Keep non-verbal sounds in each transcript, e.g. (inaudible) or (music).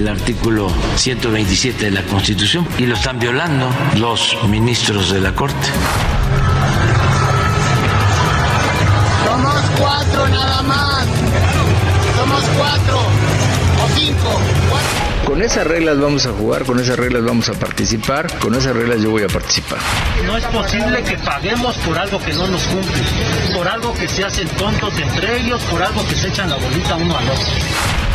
El artículo 127 de la Constitución y lo están violando los ministros de la Corte. Somos cuatro nada más. Somos cuatro o cinco. Con esas reglas vamos a jugar, con esas reglas vamos a participar, con esas reglas yo voy a participar. No es posible que paguemos por algo que no nos cumple, por algo que se hacen tontos entre ellos, por algo que se echan la bolita uno al otro.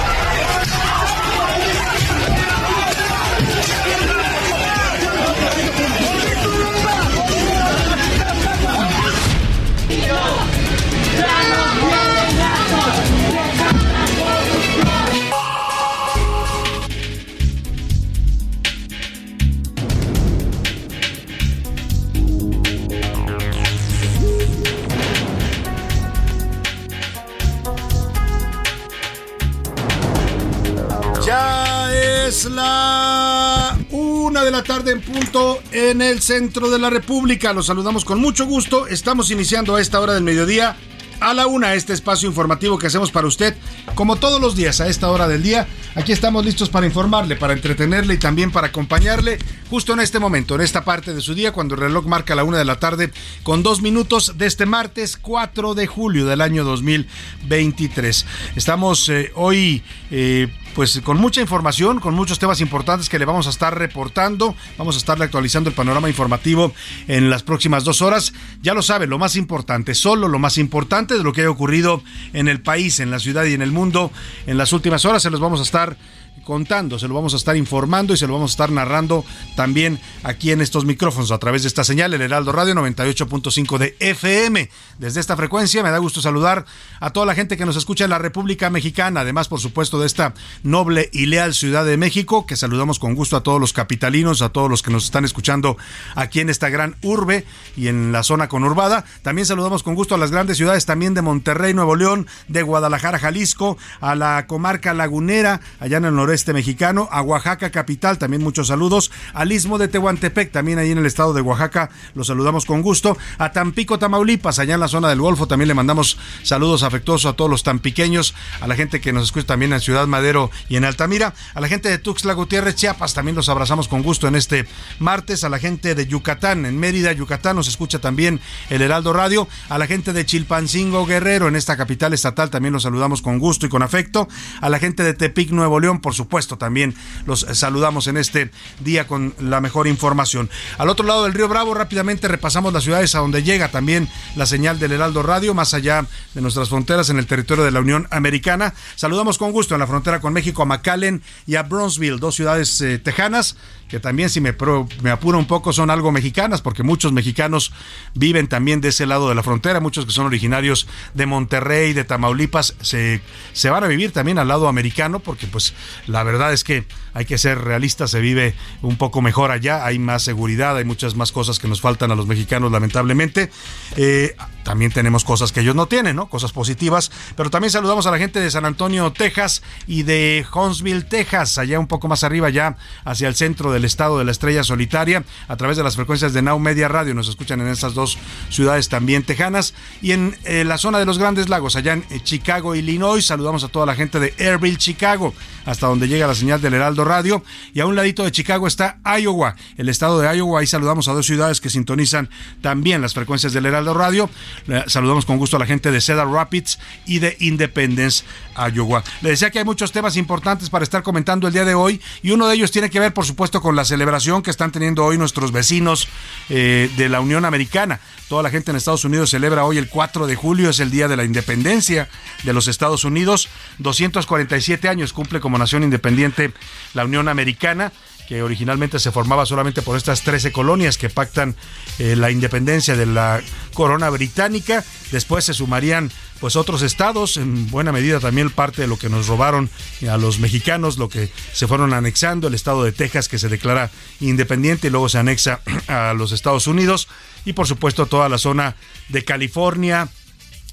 Es la una de la tarde en punto en el centro de la República. Los saludamos con mucho gusto. Estamos iniciando a esta hora del mediodía a la una este espacio informativo que hacemos para usted, como todos los días a esta hora del día. Aquí estamos listos para informarle, para entretenerle y también para acompañarle justo en este momento, en esta parte de su día, cuando el reloj marca la una de la tarde con dos minutos de este martes 4 de julio del año 2023. Estamos eh, hoy... Eh, pues con mucha información, con muchos temas importantes que le vamos a estar reportando. Vamos a estarle actualizando el panorama informativo en las próximas dos horas. Ya lo sabe, lo más importante, solo lo más importante de lo que ha ocurrido en el país, en la ciudad y en el mundo en las últimas horas. Se los vamos a estar contando, se lo vamos a estar informando y se lo vamos a estar narrando también aquí en estos micrófonos a través de esta señal, el Heraldo Radio 98.5 de FM. Desde esta frecuencia me da gusto saludar a toda la gente que nos escucha en la República Mexicana, además por supuesto de esta noble y leal Ciudad de México, que saludamos con gusto a todos los capitalinos, a todos los que nos están escuchando aquí en esta gran urbe y en la zona conurbada. También saludamos con gusto a las grandes ciudades también de Monterrey, Nuevo León, de Guadalajara, Jalisco, a la comarca lagunera, allá en el noreste este mexicano, a Oaxaca capital, también muchos saludos, al istmo de Tehuantepec, también ahí en el estado de Oaxaca, los saludamos con gusto, a Tampico, Tamaulipas, allá en la zona del Golfo, también le mandamos saludos afectuosos a todos los tampiqueños, a la gente que nos escucha también en Ciudad Madero y en Altamira, a la gente de Tuxtla Gutiérrez, Chiapas, también los abrazamos con gusto en este martes, a la gente de Yucatán, en Mérida, Yucatán, nos escucha también el Heraldo Radio, a la gente de Chilpancingo, Guerrero, en esta capital estatal, también los saludamos con gusto y con afecto, a la gente de Tepic, Nuevo León, por supuesto, también los saludamos en este día con la mejor información. Al otro lado del río Bravo, rápidamente repasamos las ciudades a donde llega también la señal del Heraldo Radio, más allá de nuestras fronteras en el territorio de la Unión Americana. Saludamos con gusto en la frontera con México a McAllen y a Bronzeville, dos ciudades eh, tejanas que también si me, me apura un poco son algo mexicanas, porque muchos mexicanos viven también de ese lado de la frontera, muchos que son originarios de Monterrey, de Tamaulipas, se, se van a vivir también al lado americano, porque pues la verdad es que hay que ser realistas, se vive un poco mejor allá, hay más seguridad, hay muchas más cosas que nos faltan a los mexicanos lamentablemente. Eh, también tenemos cosas que ellos no tienen, ¿no? Cosas positivas, pero también saludamos a la gente de San Antonio, Texas y de Huntsville, Texas, allá un poco más arriba, ya hacia el centro de del estado de la estrella solitaria a través de las frecuencias de Now Media Radio. Nos escuchan en estas dos ciudades también tejanas. Y en eh, la zona de los Grandes Lagos, allá en eh, Chicago, Illinois, saludamos a toda la gente de Airville, Chicago, hasta donde llega la señal del Heraldo Radio. Y a un ladito de Chicago está Iowa, el estado de Iowa. Ahí saludamos a dos ciudades que sintonizan también las frecuencias del Heraldo Radio. saludamos con gusto a la gente de Cedar Rapids y de Independence, Le decía que hay muchos temas importantes para estar comentando el día de hoy y uno de ellos tiene que ver, por supuesto, con la celebración que están teniendo hoy nuestros vecinos eh, de la Unión Americana. Toda la gente en Estados Unidos celebra hoy el 4 de julio, es el día de la independencia de los Estados Unidos. 247 años cumple como nación independiente la Unión Americana que originalmente se formaba solamente por estas 13 colonias que pactan eh, la independencia de la corona británica. Después se sumarían pues otros estados, en buena medida también parte de lo que nos robaron a los mexicanos, lo que se fueron anexando, el estado de Texas que se declara independiente y luego se anexa (clears throat) a los Estados Unidos y por supuesto toda la zona de California,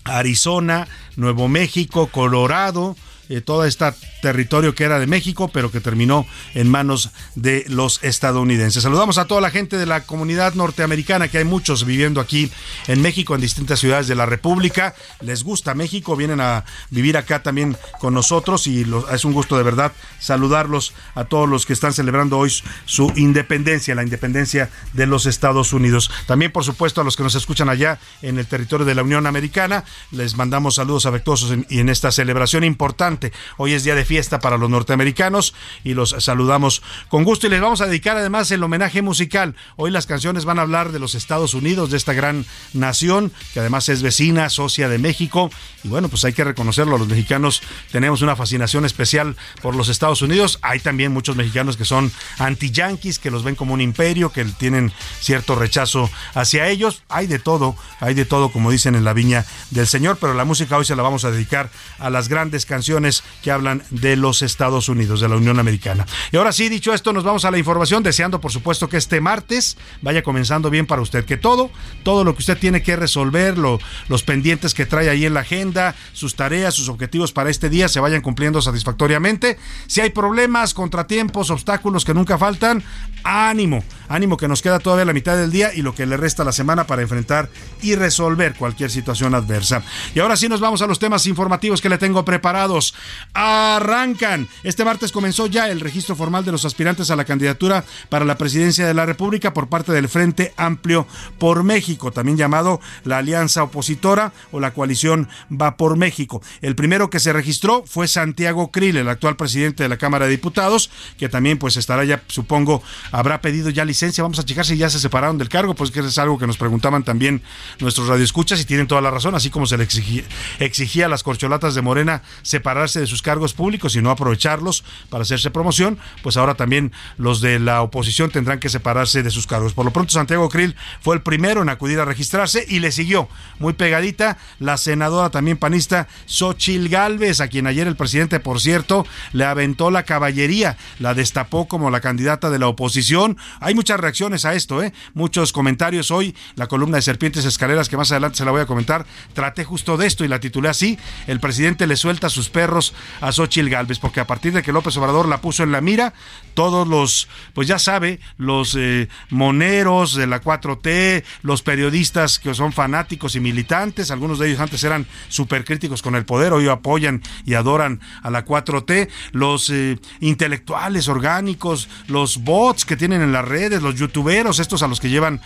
Arizona, Nuevo México, Colorado, eh, todo este territorio que era de México, pero que terminó en manos de los estadounidenses. Saludamos a toda la gente de la comunidad norteamericana, que hay muchos viviendo aquí en México, en distintas ciudades de la República. Les gusta México, vienen a vivir acá también con nosotros y es un gusto de verdad saludarlos a todos los que están celebrando hoy su independencia, la independencia de los Estados Unidos. También, por supuesto, a los que nos escuchan allá en el territorio de la Unión Americana, les mandamos saludos afectuosos y en esta celebración importante Hoy es día de fiesta para los norteamericanos y los saludamos con gusto y les vamos a dedicar además el homenaje musical. Hoy las canciones van a hablar de los Estados Unidos, de esta gran nación que además es vecina, socia de México y bueno, pues hay que reconocerlo, los mexicanos tenemos una fascinación especial por los Estados Unidos. Hay también muchos mexicanos que son anti-yanquis, que los ven como un imperio, que tienen cierto rechazo hacia ellos. Hay de todo, hay de todo, como dicen en la viña del Señor, pero la música hoy se la vamos a dedicar a las grandes canciones que hablan de los Estados Unidos, de la Unión Americana. Y ahora sí, dicho esto, nos vamos a la información, deseando por supuesto que este martes vaya comenzando bien para usted, que todo, todo lo que usted tiene que resolver, los pendientes que trae ahí en la agenda, sus tareas, sus objetivos para este día se vayan cumpliendo satisfactoriamente. Si hay problemas, contratiempos, obstáculos que nunca faltan, ánimo, ánimo que nos queda todavía la mitad del día y lo que le resta la semana para enfrentar y resolver cualquier situación adversa. Y ahora sí nos vamos a los temas informativos que le tengo preparados arrancan. Este martes comenzó ya el registro formal de los aspirantes a la candidatura para la presidencia de la República por parte del Frente Amplio por México, también llamado la Alianza Opositora o la coalición Va por México. El primero que se registró fue Santiago Krill, el actual presidente de la Cámara de Diputados, que también pues estará ya, supongo, habrá pedido ya licencia. Vamos a checar si ya se separaron del cargo, pues que es algo que nos preguntaban también nuestros radioescuchas y tienen toda la razón, así como se le exigía, exigía a las corcholatas de Morena separarse de sus cargos públicos y no aprovecharlos para hacerse promoción, pues ahora también los de la oposición tendrán que separarse de sus cargos. Por lo pronto, Santiago Krill fue el primero en acudir a registrarse y le siguió muy pegadita la senadora también panista Xochil Gálvez, a quien ayer el presidente, por cierto, le aventó la caballería, la destapó como la candidata de la oposición. Hay muchas reacciones a esto, ¿eh? muchos comentarios hoy. La columna de Serpientes Escaleras, que más adelante se la voy a comentar, traté justo de esto y la titulé así: El presidente le suelta sus perros a Xochil Gálvez, porque a partir de que López Obrador la puso en la mira, todos los, pues ya sabe, los eh, moneros de la 4T, los periodistas que son fanáticos y militantes, algunos de ellos antes eran súper críticos con el poder, hoy apoyan y adoran a la 4T, los eh, intelectuales orgánicos, los bots que tienen en las redes, los youtuberos, estos a los que llevan,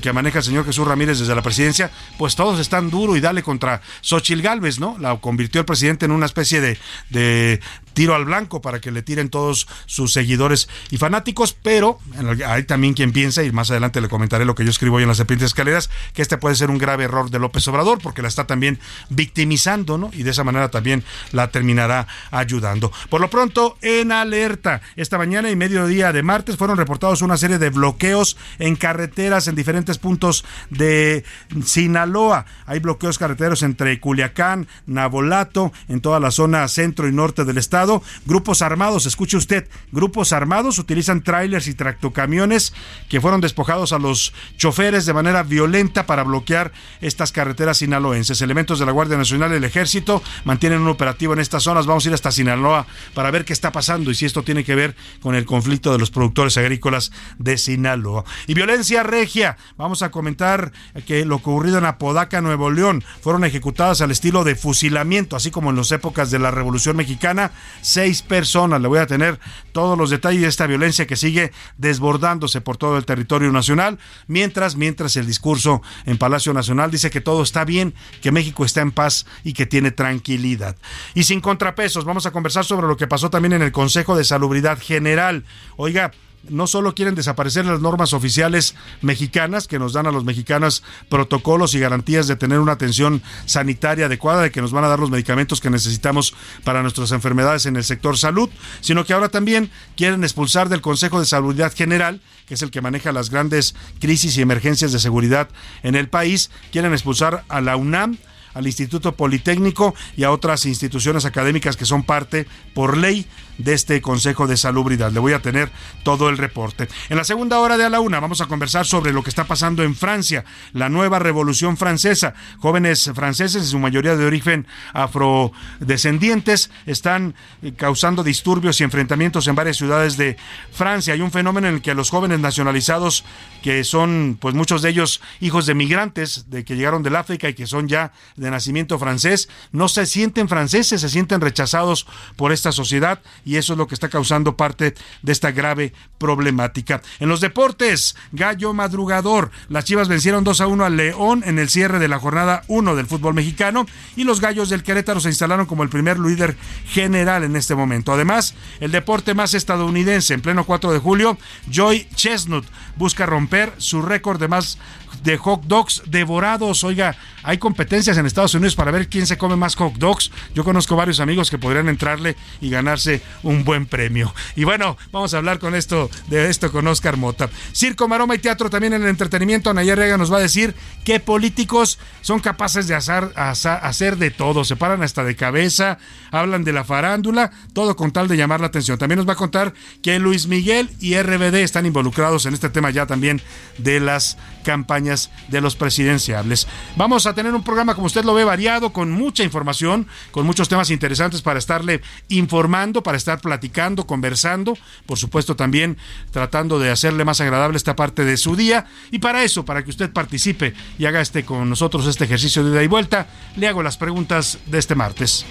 que maneja el señor Jesús Ramírez desde la presidencia, pues todos están duro y dale contra Xochil Gálvez, ¿no? La convirtió el presidente en una especie de de, tiro al blanco para que le tiren todos sus seguidores y fanáticos, pero hay también quien piensa, y más adelante le comentaré lo que yo escribo hoy en las serpientes escaleras, que este puede ser un grave error de López Obrador, porque la está también victimizando, ¿no? Y de esa manera también la terminará ayudando. Por lo pronto, en alerta, esta mañana y mediodía de martes fueron reportados una serie de bloqueos en carreteras en diferentes puntos de Sinaloa. Hay bloqueos carreteros entre Culiacán, Nabolato, en toda la zona centro y norte del estado grupos armados, escuche usted, grupos armados utilizan trailers y tractocamiones que fueron despojados a los choferes de manera violenta para bloquear estas carreteras sinaloenses. Elementos de la Guardia Nacional y el Ejército mantienen un operativo en estas zonas. Vamos a ir hasta Sinaloa para ver qué está pasando y si esto tiene que ver con el conflicto de los productores agrícolas de Sinaloa. Y violencia regia. Vamos a comentar que lo ocurrido en Apodaca, Nuevo León, fueron ejecutadas al estilo de fusilamiento, así como en las épocas de la Revolución Mexicana. Seis personas. Le voy a tener todos los detalles de esta violencia que sigue desbordándose por todo el territorio nacional. Mientras, mientras el discurso en Palacio Nacional dice que todo está bien, que México está en paz y que tiene tranquilidad. Y sin contrapesos, vamos a conversar sobre lo que pasó también en el Consejo de Salubridad General. Oiga, no solo quieren desaparecer las normas oficiales mexicanas que nos dan a los mexicanos protocolos y garantías de tener una atención sanitaria adecuada, de que nos van a dar los medicamentos que necesitamos para nuestras enfermedades en el sector salud, sino que ahora también quieren expulsar del Consejo de Salubridad General, que es el que maneja las grandes crisis y emergencias de seguridad en el país, quieren expulsar a la UNAM, al Instituto Politécnico y a otras instituciones académicas que son parte por ley de este Consejo de Salubridad. Le voy a tener todo el reporte. En la segunda hora de a la una vamos a conversar sobre lo que está pasando en Francia, la nueva revolución francesa. Jóvenes franceses, en su mayoría de origen afrodescendientes, están eh, causando disturbios y enfrentamientos en varias ciudades de Francia. Hay un fenómeno en el que los jóvenes nacionalizados, que son pues muchos de ellos hijos de migrantes, de que llegaron del África y que son ya de nacimiento francés, no se sienten franceses, se sienten rechazados por esta sociedad y eso es lo que está causando parte de esta grave problemática. En los deportes, Gallo Madrugador. Las Chivas vencieron 2 a 1 al León en el cierre de la jornada 1 del fútbol mexicano y los Gallos del Querétaro se instalaron como el primer líder general en este momento. Además, el deporte más estadounidense en pleno 4 de julio, Joy Chestnut busca romper su récord de más de hot dogs devorados. Oiga, hay competencias en Estados Unidos para ver quién se come más hot dogs. Yo conozco varios amigos que podrían entrarle y ganarse un buen premio. Y bueno, vamos a hablar con esto de esto con Oscar Mota. Circo, maroma y teatro también en el entretenimiento. Nayar Rega nos va a decir qué políticos son capaces de hacer, hacer de todo. Se paran hasta de cabeza, hablan de la farándula, todo con tal de llamar la atención. También nos va a contar que Luis Miguel y RBD están involucrados en este tema ya también de las campañas de los presidenciables. Vamos a tener un programa, como usted lo ve, variado, con mucha información, con muchos temas interesantes para estarle informando, para estar platicando, conversando, por supuesto también tratando de hacerle más agradable esta parte de su día. Y para eso, para que usted participe y haga este con nosotros este ejercicio de ida y vuelta, le hago las preguntas de este martes.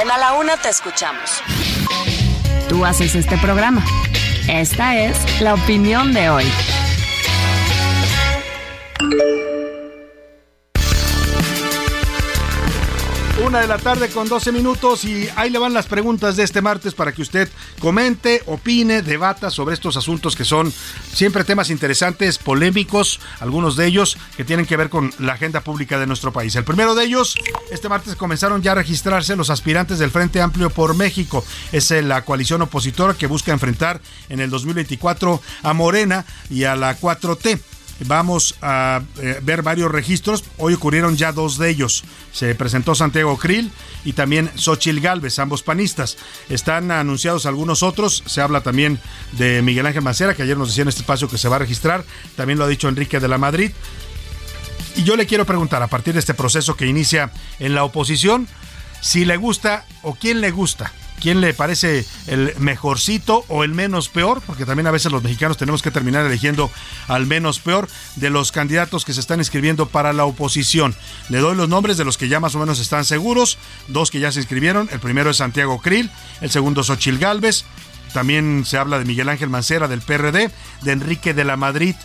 En A la Una te escuchamos. Tú haces este programa. Esta es la opinión de hoy. Una de la tarde con 12 minutos y ahí le van las preguntas de este martes para que usted comente, opine, debata sobre estos asuntos que son siempre temas interesantes, polémicos, algunos de ellos que tienen que ver con la agenda pública de nuestro país. El primero de ellos, este martes comenzaron ya a registrarse los aspirantes del Frente Amplio por México. Es la coalición opositora que busca enfrentar en el 2024 a Morena y a la 4T. Vamos a eh, ver varios registros. Hoy ocurrieron ya dos de ellos. Se presentó Santiago Krill y también Xochil Gálvez, ambos panistas. Están anunciados algunos otros. Se habla también de Miguel Ángel Mancera, que ayer nos decía en este espacio que se va a registrar. También lo ha dicho Enrique de la Madrid. Y yo le quiero preguntar, a partir de este proceso que inicia en la oposición, si le gusta o quién le gusta quién le parece el mejorcito o el menos peor, porque también a veces los mexicanos tenemos que terminar eligiendo al menos peor de los candidatos que se están inscribiendo para la oposición. Le doy los nombres de los que ya más o menos están seguros, dos que ya se inscribieron, el primero es Santiago Krill, el segundo es Ochil Gálvez, también se habla de Miguel Ángel Mancera del PRD, de Enrique de la Madrid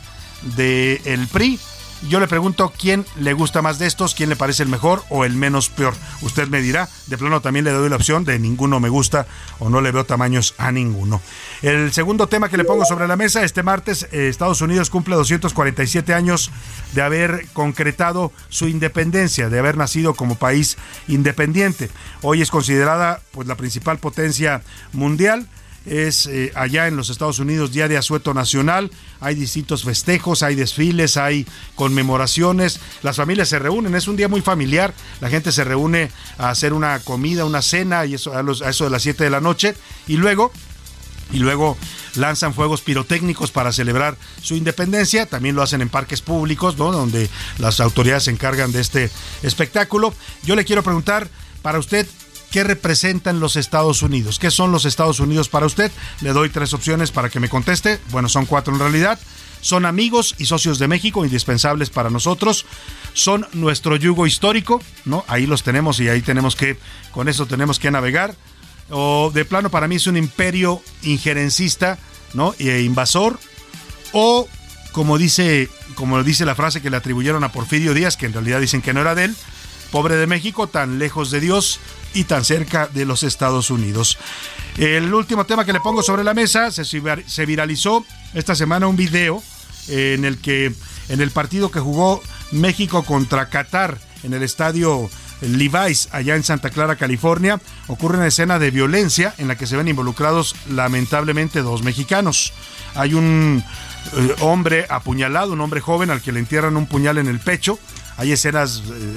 del PRI, yo le pregunto quién le gusta más de estos, quién le parece el mejor o el menos peor. Usted me dirá, de plano también le doy la opción de ninguno me gusta o no le veo tamaños a ninguno. El segundo tema que le pongo sobre la mesa, este martes eh, Estados Unidos cumple 247 años de haber concretado su independencia, de haber nacido como país independiente. Hoy es considerada pues la principal potencia mundial es eh, allá en los Estados Unidos Día de Asueto Nacional, hay distintos festejos, hay desfiles, hay conmemoraciones, las familias se reúnen, es un día muy familiar, la gente se reúne a hacer una comida, una cena y eso a, eso de las 7 de la noche y luego y luego lanzan fuegos pirotécnicos para celebrar su independencia. También lo hacen en parques públicos, ¿no? donde las autoridades se encargan de este espectáculo. Yo le quiero preguntar para usted. ¿Qué representan los Estados Unidos? ¿Qué son los Estados Unidos para usted? Le doy tres opciones para que me conteste. Bueno, son cuatro en realidad. Son amigos y socios de México, indispensables para nosotros. Son nuestro yugo histórico, ¿no? Ahí los tenemos y ahí tenemos que, con eso tenemos que navegar o de plano para mí es un imperio injerencista, ¿no? E invasor, o como dice, como dice la frase que le atribuyeron a Porfirio Díaz, que en realidad dicen que no era de él, pobre de México, tan lejos de Dios y tan cerca de los Estados Unidos. El último tema que le pongo sobre la mesa, se, se viralizó esta semana un video en el que en el partido que jugó México contra Qatar en el estadio Levi's, allá en Santa Clara, California, ocurre una escena de violencia en la que se ven involucrados lamentablemente dos mexicanos. Hay un eh, hombre apuñalado, un hombre joven al que le entierran un puñal en el pecho. Hay escenas eh,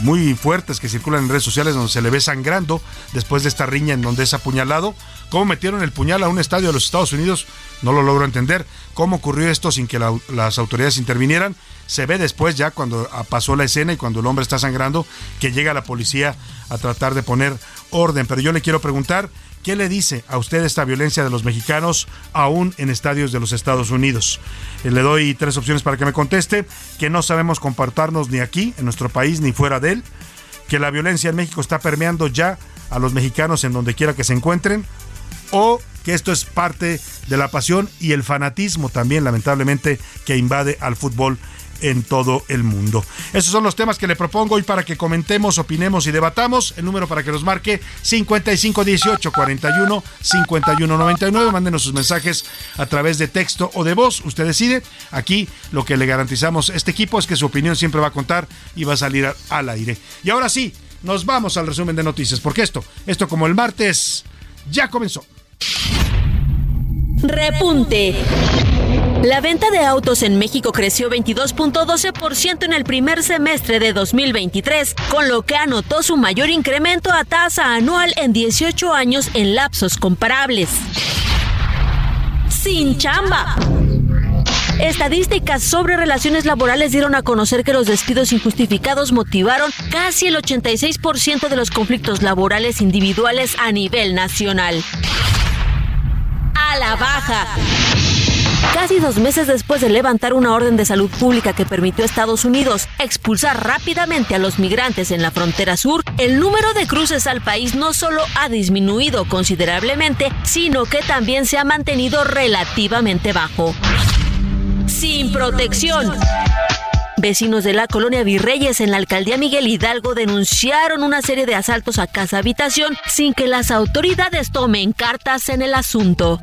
muy fuertes que circulan en redes sociales donde se le ve sangrando después de esta riña en donde es apuñalado. ¿Cómo metieron el puñal a un estadio de los Estados Unidos? No lo logro entender. ¿Cómo ocurrió esto sin que las autoridades intervinieran? Se ve después ya cuando pasó la escena y cuando el hombre está sangrando que llega la policía a tratar de poner orden. Pero yo le quiero preguntar, ¿qué le dice a usted esta violencia de los mexicanos aún en estadios de los Estados Unidos? Eh, le doy tres opciones para que me conteste, que no sabemos compartarnos ni aquí, en nuestro país, ni fuera de él, que la violencia en México está permeando ya a los mexicanos en donde quiera que se encuentren, o que esto es parte de la pasión y el fanatismo también, lamentablemente, que invade al fútbol en todo el mundo. Esos son los temas que le propongo hoy para que comentemos, opinemos y debatamos. El número para que los marque 5518 41 5199. Mándenos sus mensajes a través de texto o de voz. Usted decide. Aquí lo que le garantizamos a este equipo es que su opinión siempre va a contar y va a salir al aire. Y ahora sí, nos vamos al resumen de noticias, porque esto, esto como el martes, ya comenzó. Repunte. La venta de autos en México creció 22.12% en el primer semestre de 2023, con lo que anotó su mayor incremento a tasa anual en 18 años en lapsos comparables. Sin chamba. Estadísticas sobre relaciones laborales dieron a conocer que los despidos injustificados motivaron casi el 86% de los conflictos laborales individuales a nivel nacional. A la baja. Casi dos meses después de levantar una orden de salud pública que permitió a Estados Unidos expulsar rápidamente a los migrantes en la frontera sur, el número de cruces al país no solo ha disminuido considerablemente, sino que también se ha mantenido relativamente bajo. Sin protección. Vecinos de la colonia Virreyes en la alcaldía Miguel Hidalgo denunciaron una serie de asaltos a casa habitación sin que las autoridades tomen cartas en el asunto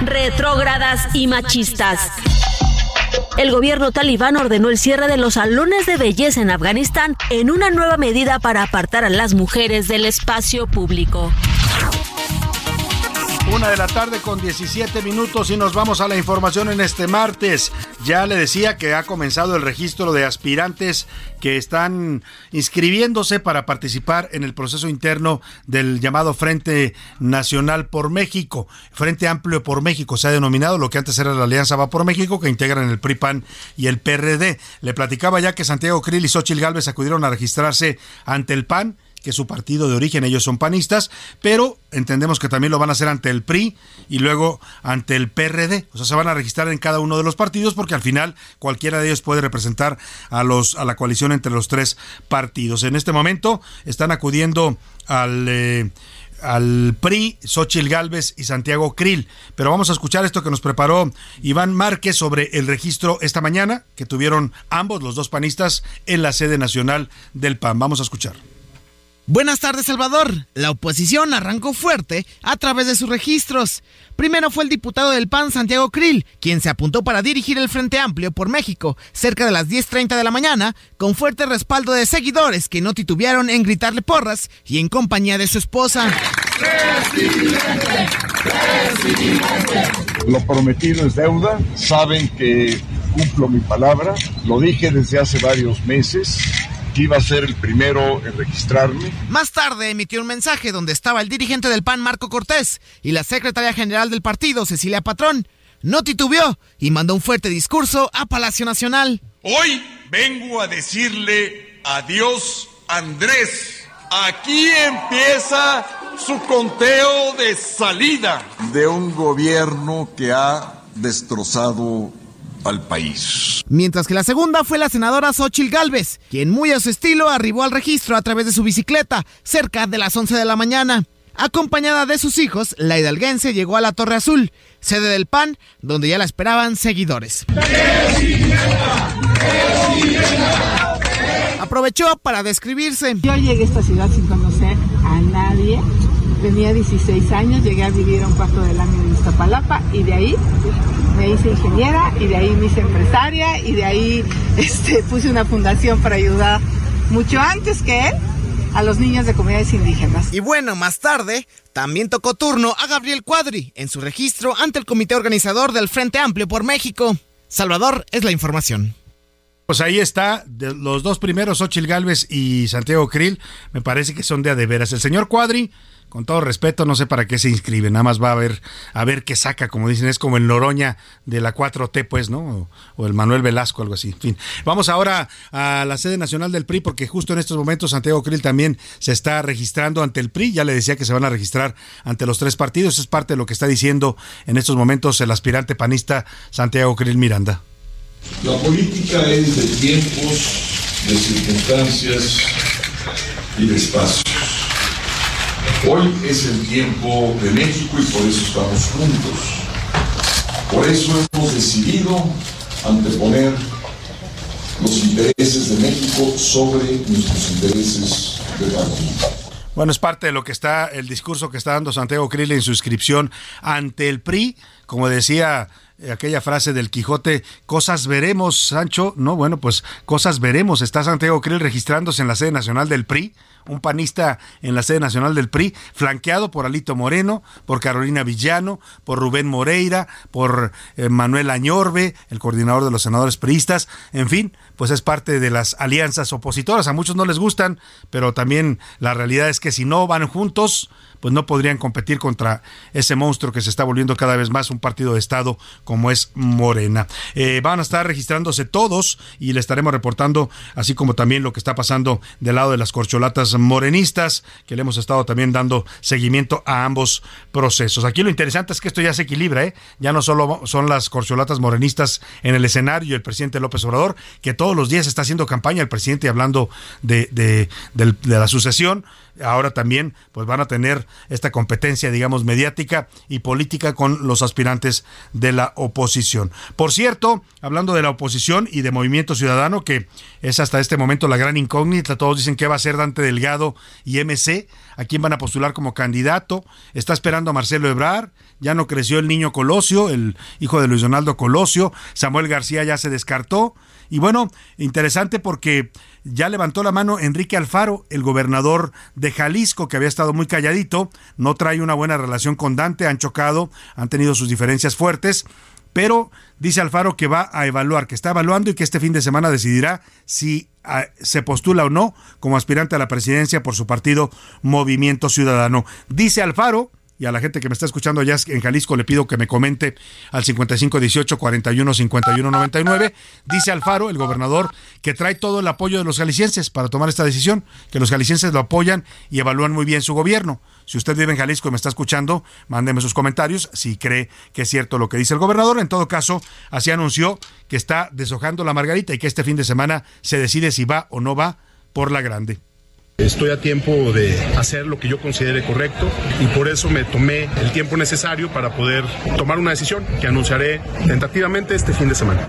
retrógradas y machistas. El gobierno talibán ordenó el cierre de los salones de belleza en Afganistán en una nueva medida para apartar a las mujeres del espacio público. Una de la tarde con 17 minutos y nos vamos a la información en este martes. Ya le decía que ha comenzado el registro de aspirantes que están inscribiéndose para participar en el proceso interno del llamado Frente Nacional por México, Frente Amplio por México, se ha denominado lo que antes era la Alianza Va por México, que integran el PRI-PAN y el PRD. Le platicaba ya que Santiago Krill y Xochil Gálvez acudieron a registrarse ante el PAN que su partido de origen, ellos son panistas, pero entendemos que también lo van a hacer ante el PRI y luego ante el PRD. O sea, se van a registrar en cada uno de los partidos porque al final cualquiera de ellos puede representar a los a la coalición entre los tres partidos. En este momento están acudiendo al eh, al PRI, Xochil Gálvez y Santiago Krill. Pero vamos a escuchar esto que nos preparó Iván Márquez sobre el registro esta mañana que tuvieron ambos, los dos panistas, en la sede nacional del PAN. Vamos a escuchar. Buenas tardes, Salvador. La oposición arrancó fuerte a través de sus registros. Primero fue el diputado del PAN, Santiago Krill, quien se apuntó para dirigir el Frente Amplio por México cerca de las 10.30 de la mañana, con fuerte respaldo de seguidores que no titubearon en gritarle porras y en compañía de su esposa. Lo prometido es deuda. Saben que cumplo mi palabra. Lo dije desde hace varios meses que iba a ser el primero en registrarme. Más tarde emitió un mensaje donde estaba el dirigente del PAN Marco Cortés y la secretaria general del partido Cecilia Patrón. No titubeó y mandó un fuerte discurso a Palacio Nacional. Hoy vengo a decirle adiós Andrés. Aquí empieza su conteo de salida de un gobierno que ha destrozado al país. Mientras que la segunda fue la senadora Xochil Gálvez, quien muy a su estilo arribó al registro a través de su bicicleta cerca de las 11 de la mañana. Acompañada de sus hijos, la hidalguense llegó a la Torre Azul, sede del PAN, donde ya la esperaban seguidores. Aprovechó para describirse. Yo llegué a esta ciudad sin conocer a nadie. Tenía 16 años, llegué a vivir a un cuarto del año en Iztapalapa y de ahí me hice ingeniera y de ahí me hice empresaria y de ahí (laughs) este, puse una fundación para ayudar mucho antes que él a los niños de comunidades indígenas. Y bueno, más tarde también tocó turno a Gabriel Cuadri en su registro ante el comité organizador del Frente Amplio por México. Salvador es la información. Pues ahí está, de los dos primeros, Ochil Galvez y Santiago Krill, me parece que son de adeveras. El señor Cuadri, con todo respeto, no sé para qué se inscribe, nada más va a ver, a ver qué saca, como dicen, es como el Noroña de la 4T, pues, ¿no? O, el Manuel Velasco, algo así. En fin, vamos ahora a la sede nacional del PRI, porque justo en estos momentos Santiago Krill también se está registrando ante el PRI, ya le decía que se van a registrar ante los tres partidos, es parte de lo que está diciendo en estos momentos el aspirante panista Santiago Krill Miranda. La política es de tiempos, de circunstancias y de espacios. Hoy es el tiempo de México y por eso estamos juntos. Por eso hemos decidido anteponer los intereses de México sobre nuestros intereses de partido. Bueno, es parte de lo que está el discurso que está dando Santiago Krill en su inscripción ante el PRI. Como decía aquella frase del Quijote, cosas veremos, Sancho. No, bueno, pues cosas veremos. Está Santiago Krill registrándose en la sede nacional del PRI, un panista en la sede nacional del PRI, flanqueado por Alito Moreno, por Carolina Villano, por Rubén Moreira, por eh, Manuel Añorbe, el coordinador de los senadores priistas. En fin, pues es parte de las alianzas opositoras. A muchos no les gustan, pero también la realidad es que si no van juntos, pues no podrían competir contra ese monstruo que se está volviendo cada vez más un partido de Estado como es Morena. Eh, van a estar registrándose todos y le estaremos reportando, así como también lo que está pasando del lado de las corcholatas morenistas, que le hemos estado también dando seguimiento a ambos procesos. Aquí lo interesante es que esto ya se equilibra, ¿eh? ya no solo son las corcholatas morenistas en el escenario y el presidente López Obrador, que todos los días está haciendo campaña el presidente hablando de, de, de la sucesión, ahora también pues van a tener esta competencia, digamos, mediática y política con los aspirantes de la oposición. Por cierto, hablando de la oposición y de Movimiento Ciudadano, que es hasta este momento la gran incógnita, todos dicen que va a ser Dante Delgado y MC, a quién van a postular como candidato, está esperando a Marcelo Ebrar, ya no creció el niño Colosio, el hijo de Luis Donaldo Colosio, Samuel García ya se descartó, y bueno, interesante porque ya levantó la mano Enrique Alfaro, el gobernador de Jalisco, que había estado muy calladito, no trae una buena relación con Dante, han chocado, han tenido sus diferencias fuertes, pero dice Alfaro que va a evaluar, que está evaluando y que este fin de semana decidirá si ah, se postula o no como aspirante a la presidencia por su partido Movimiento Ciudadano. Dice Alfaro y a la gente que me está escuchando allá en Jalisco le pido que me comente al 5518 41 51 99. Dice Alfaro, el gobernador, que trae todo el apoyo de los jaliscienses para tomar esta decisión, que los jaliscienses lo apoyan y evalúan muy bien su gobierno. Si usted vive en Jalisco y me está escuchando, mándeme sus comentarios si cree que es cierto lo que dice el gobernador. En todo caso, así anunció que está deshojando la margarita y que este fin de semana se decide si va o no va por la grande. Estoy a tiempo de hacer lo que yo considere correcto y por eso me tomé el tiempo necesario para poder tomar una decisión que anunciaré tentativamente este fin de semana.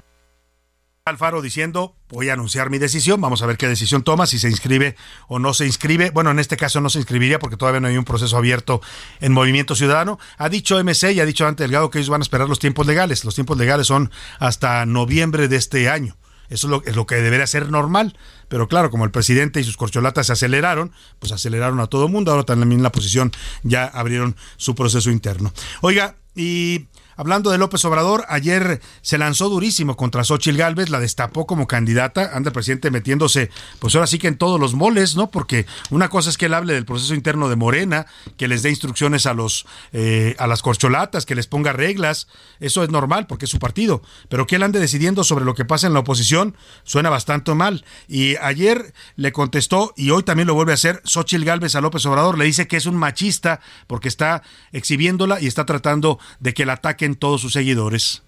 Alfaro diciendo, voy a anunciar mi decisión, vamos a ver qué decisión toma, si se inscribe o no se inscribe. Bueno, en este caso no se inscribiría porque todavía no hay un proceso abierto en Movimiento Ciudadano. Ha dicho MC y ha dicho ante Delgado que ellos van a esperar los tiempos legales. Los tiempos legales son hasta noviembre de este año. Eso es lo, es lo que debería ser normal. Pero claro, como el presidente y sus corcholatas se aceleraron, pues aceleraron a todo el mundo. Ahora también la posición ya abrieron su proceso interno. Oiga, y Hablando de López Obrador, ayer se lanzó durísimo contra Xochil Gálvez, la destapó como candidata, anda el presidente metiéndose, pues ahora sí que en todos los moles, ¿no? Porque una cosa es que él hable del proceso interno de Morena, que les dé instrucciones a los eh, a las corcholatas, que les ponga reglas, eso es normal porque es su partido, pero que él ande decidiendo sobre lo que pasa en la oposición suena bastante mal. Y ayer le contestó y hoy también lo vuelve a hacer Xochil Gálvez a López Obrador, le dice que es un machista porque está exhibiéndola y está tratando de que la ataquen todos sus seguidores.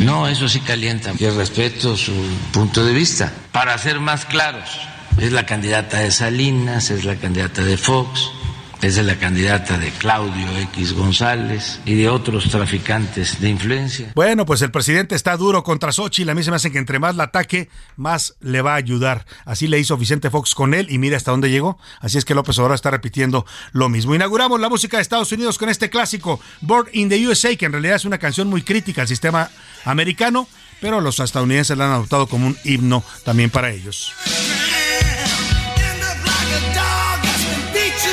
No, eso sí calienta. Yo respeto su punto de vista. Para ser más claros, es la candidata de Salinas, es la candidata de Fox, es la candidata de Claudio X González y de otros traficantes de influencia. Bueno, pues el presidente está duro contra Xochitl. A mí se me hace que entre más la ataque, más le va a ayudar. Así le hizo Vicente Fox con él y mira hasta dónde llegó. Así es que López Obrador está repitiendo lo mismo. Inauguramos la música de Estados Unidos con este clásico, Born in the USA, que en realidad es una canción muy crítica al sistema americano, pero los estadounidenses la han adoptado como un himno también para ellos.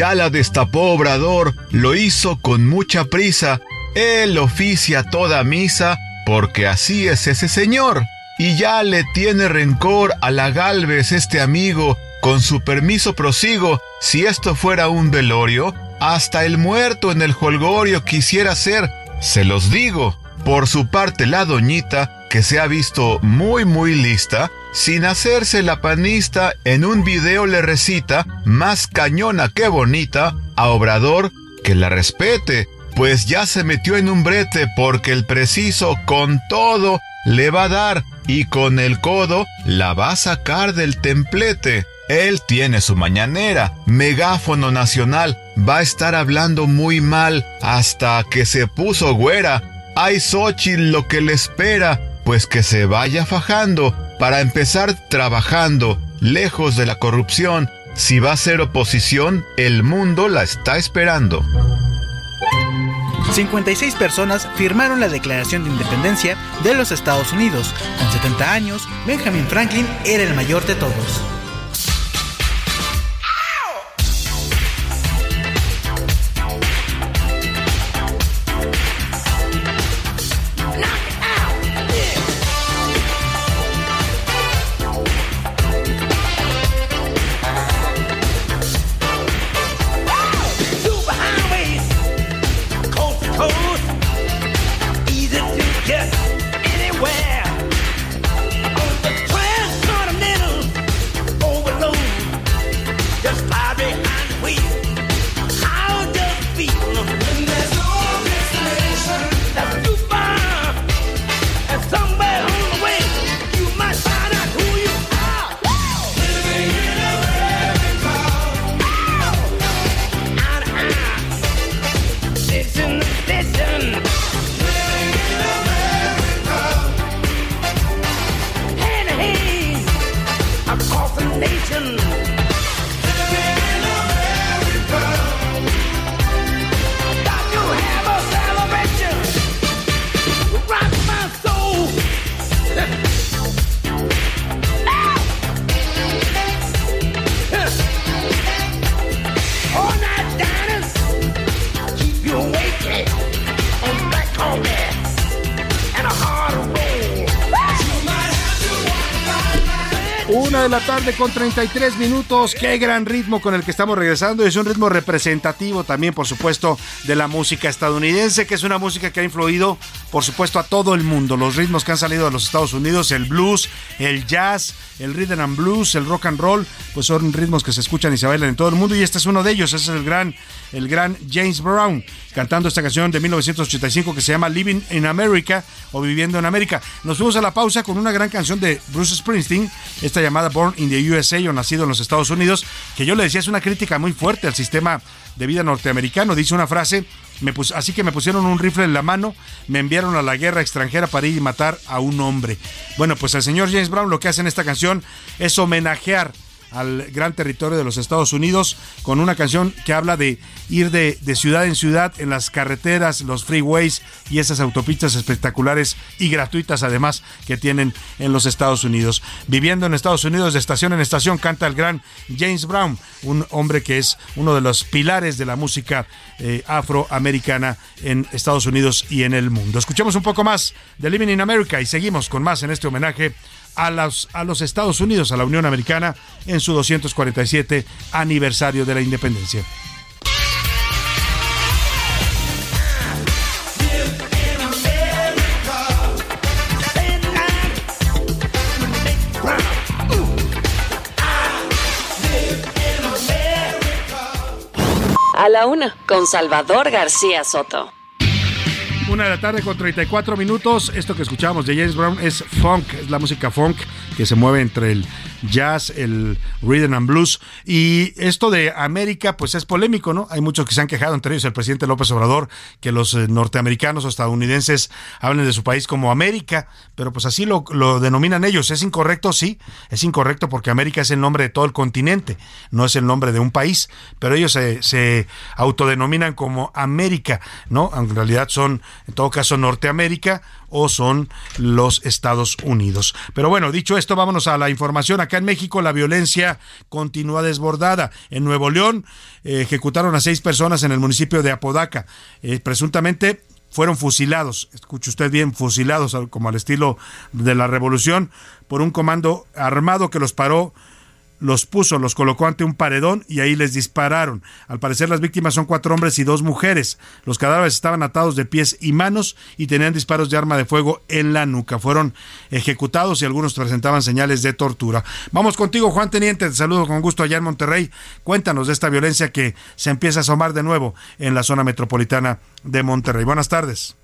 Ya la destapó Obrador, lo hizo con mucha prisa. Él oficia toda misa porque así es ese señor. Y ya le tiene rencor a la Galvez este amigo con su permiso prosigo, si esto fuera un velorio, hasta el muerto en el holgorio quisiera ser, se los digo. Por su parte la doñita, que se ha visto muy muy lista, sin hacerse la panista, en un video le recita, más cañona que bonita, a Obrador, que la respete, pues ya se metió en un brete porque el preciso con todo le va a dar y con el codo la va a sacar del templete. Él tiene su mañanera, megáfono nacional, va a estar hablando muy mal hasta que se puso güera. Ay, Xochitl lo que le espera, pues que se vaya fajando para empezar trabajando, lejos de la corrupción. Si va a ser oposición, el mundo la está esperando. 56 personas firmaron la Declaración de Independencia de los Estados Unidos. Con 70 años, Benjamin Franklin era el mayor de todos. De la tarde con 33 minutos. Qué gran ritmo con el que estamos regresando. Es un ritmo representativo también, por supuesto, de la música estadounidense, que es una música que ha influido, por supuesto, a todo el mundo. Los ritmos que han salido de los Estados Unidos, el blues, el jazz, el rhythm and blues, el rock and roll, pues son ritmos que se escuchan y se bailan en todo el mundo. Y este es uno de ellos. Ese es el gran, el gran James Brown cantando esta canción de 1985 que se llama Living in America o Viviendo en América. Nos fuimos a la pausa con una gran canción de Bruce Springsteen, esta llamada Born in the USA o Nacido en los Estados Unidos, que yo le decía es una crítica muy fuerte al sistema de vida norteamericano. Dice una frase, así que me pusieron un rifle en la mano, me enviaron a la guerra extranjera para ir y matar a un hombre. Bueno, pues el señor James Brown lo que hace en esta canción es homenajear al gran territorio de los Estados Unidos con una canción que habla de ir de, ciudad en ciudad en las carreteras, los freeways y esas autopistas espectaculares y gratuitas además que tienen en los Estados Unidos. Viviendo en Estados Unidos de estación en estación canta el gran James Brown, un hombre que es uno de los pilares de la música eh, afroamericana en Estados Unidos y en el mundo. Escuchemos un poco más de Living in America y seguimos con más en este homenaje a los, Estados Unidos, a la Unión Americana, en su 247 aniversario de la independencia. A la una, con Salvador García Soto. Una de la tarde con 34 minutos. Esto que escuchamos de James Brown es funk, es la música funk que se mueve entre el jazz, el rhythm and blues. Y esto de América, pues es polémico, ¿no? Hay muchos que se han quejado, entre ellos el presidente López Obrador, que los eh, norteamericanos o estadounidenses hablen de su país como América, pero pues así lo, denominan ellos. ¿Es incorrecto? Sí, es incorrecto porque América es el nombre de todo el continente, no es el nombre de un país, pero ellos se autodenominan como América, ¿no? En realidad son, en todo caso, Norteamérica o son los Estados Unidos. Pero bueno, dicho esto, vámonos a la información. Acá en México la violencia continúa desbordada. En Nuevo León eh, ejecutaron a seis personas en el municipio de Apodaca. Eh, presuntamente fueron fusilados, escuche usted bien, fusilados como al estilo de la revolución, por un comando armado que los paró los puso, los colocó ante un paredón y ahí les dispararon. Al parecer las víctimas son cuatro hombres y dos mujeres. Los cadáveres estaban atados de pies y manos y tenían disparos de arma de fuego en la nuca. Fueron ejecutados y algunos presentaban señales de tortura. Vamos contigo, Juan Teniente. Te saludo con gusto allá en Monterrey. Cuéntanos de esta violencia que se empieza a asomar de nuevo en la zona metropolitana de Monterrey. Buenas tardes.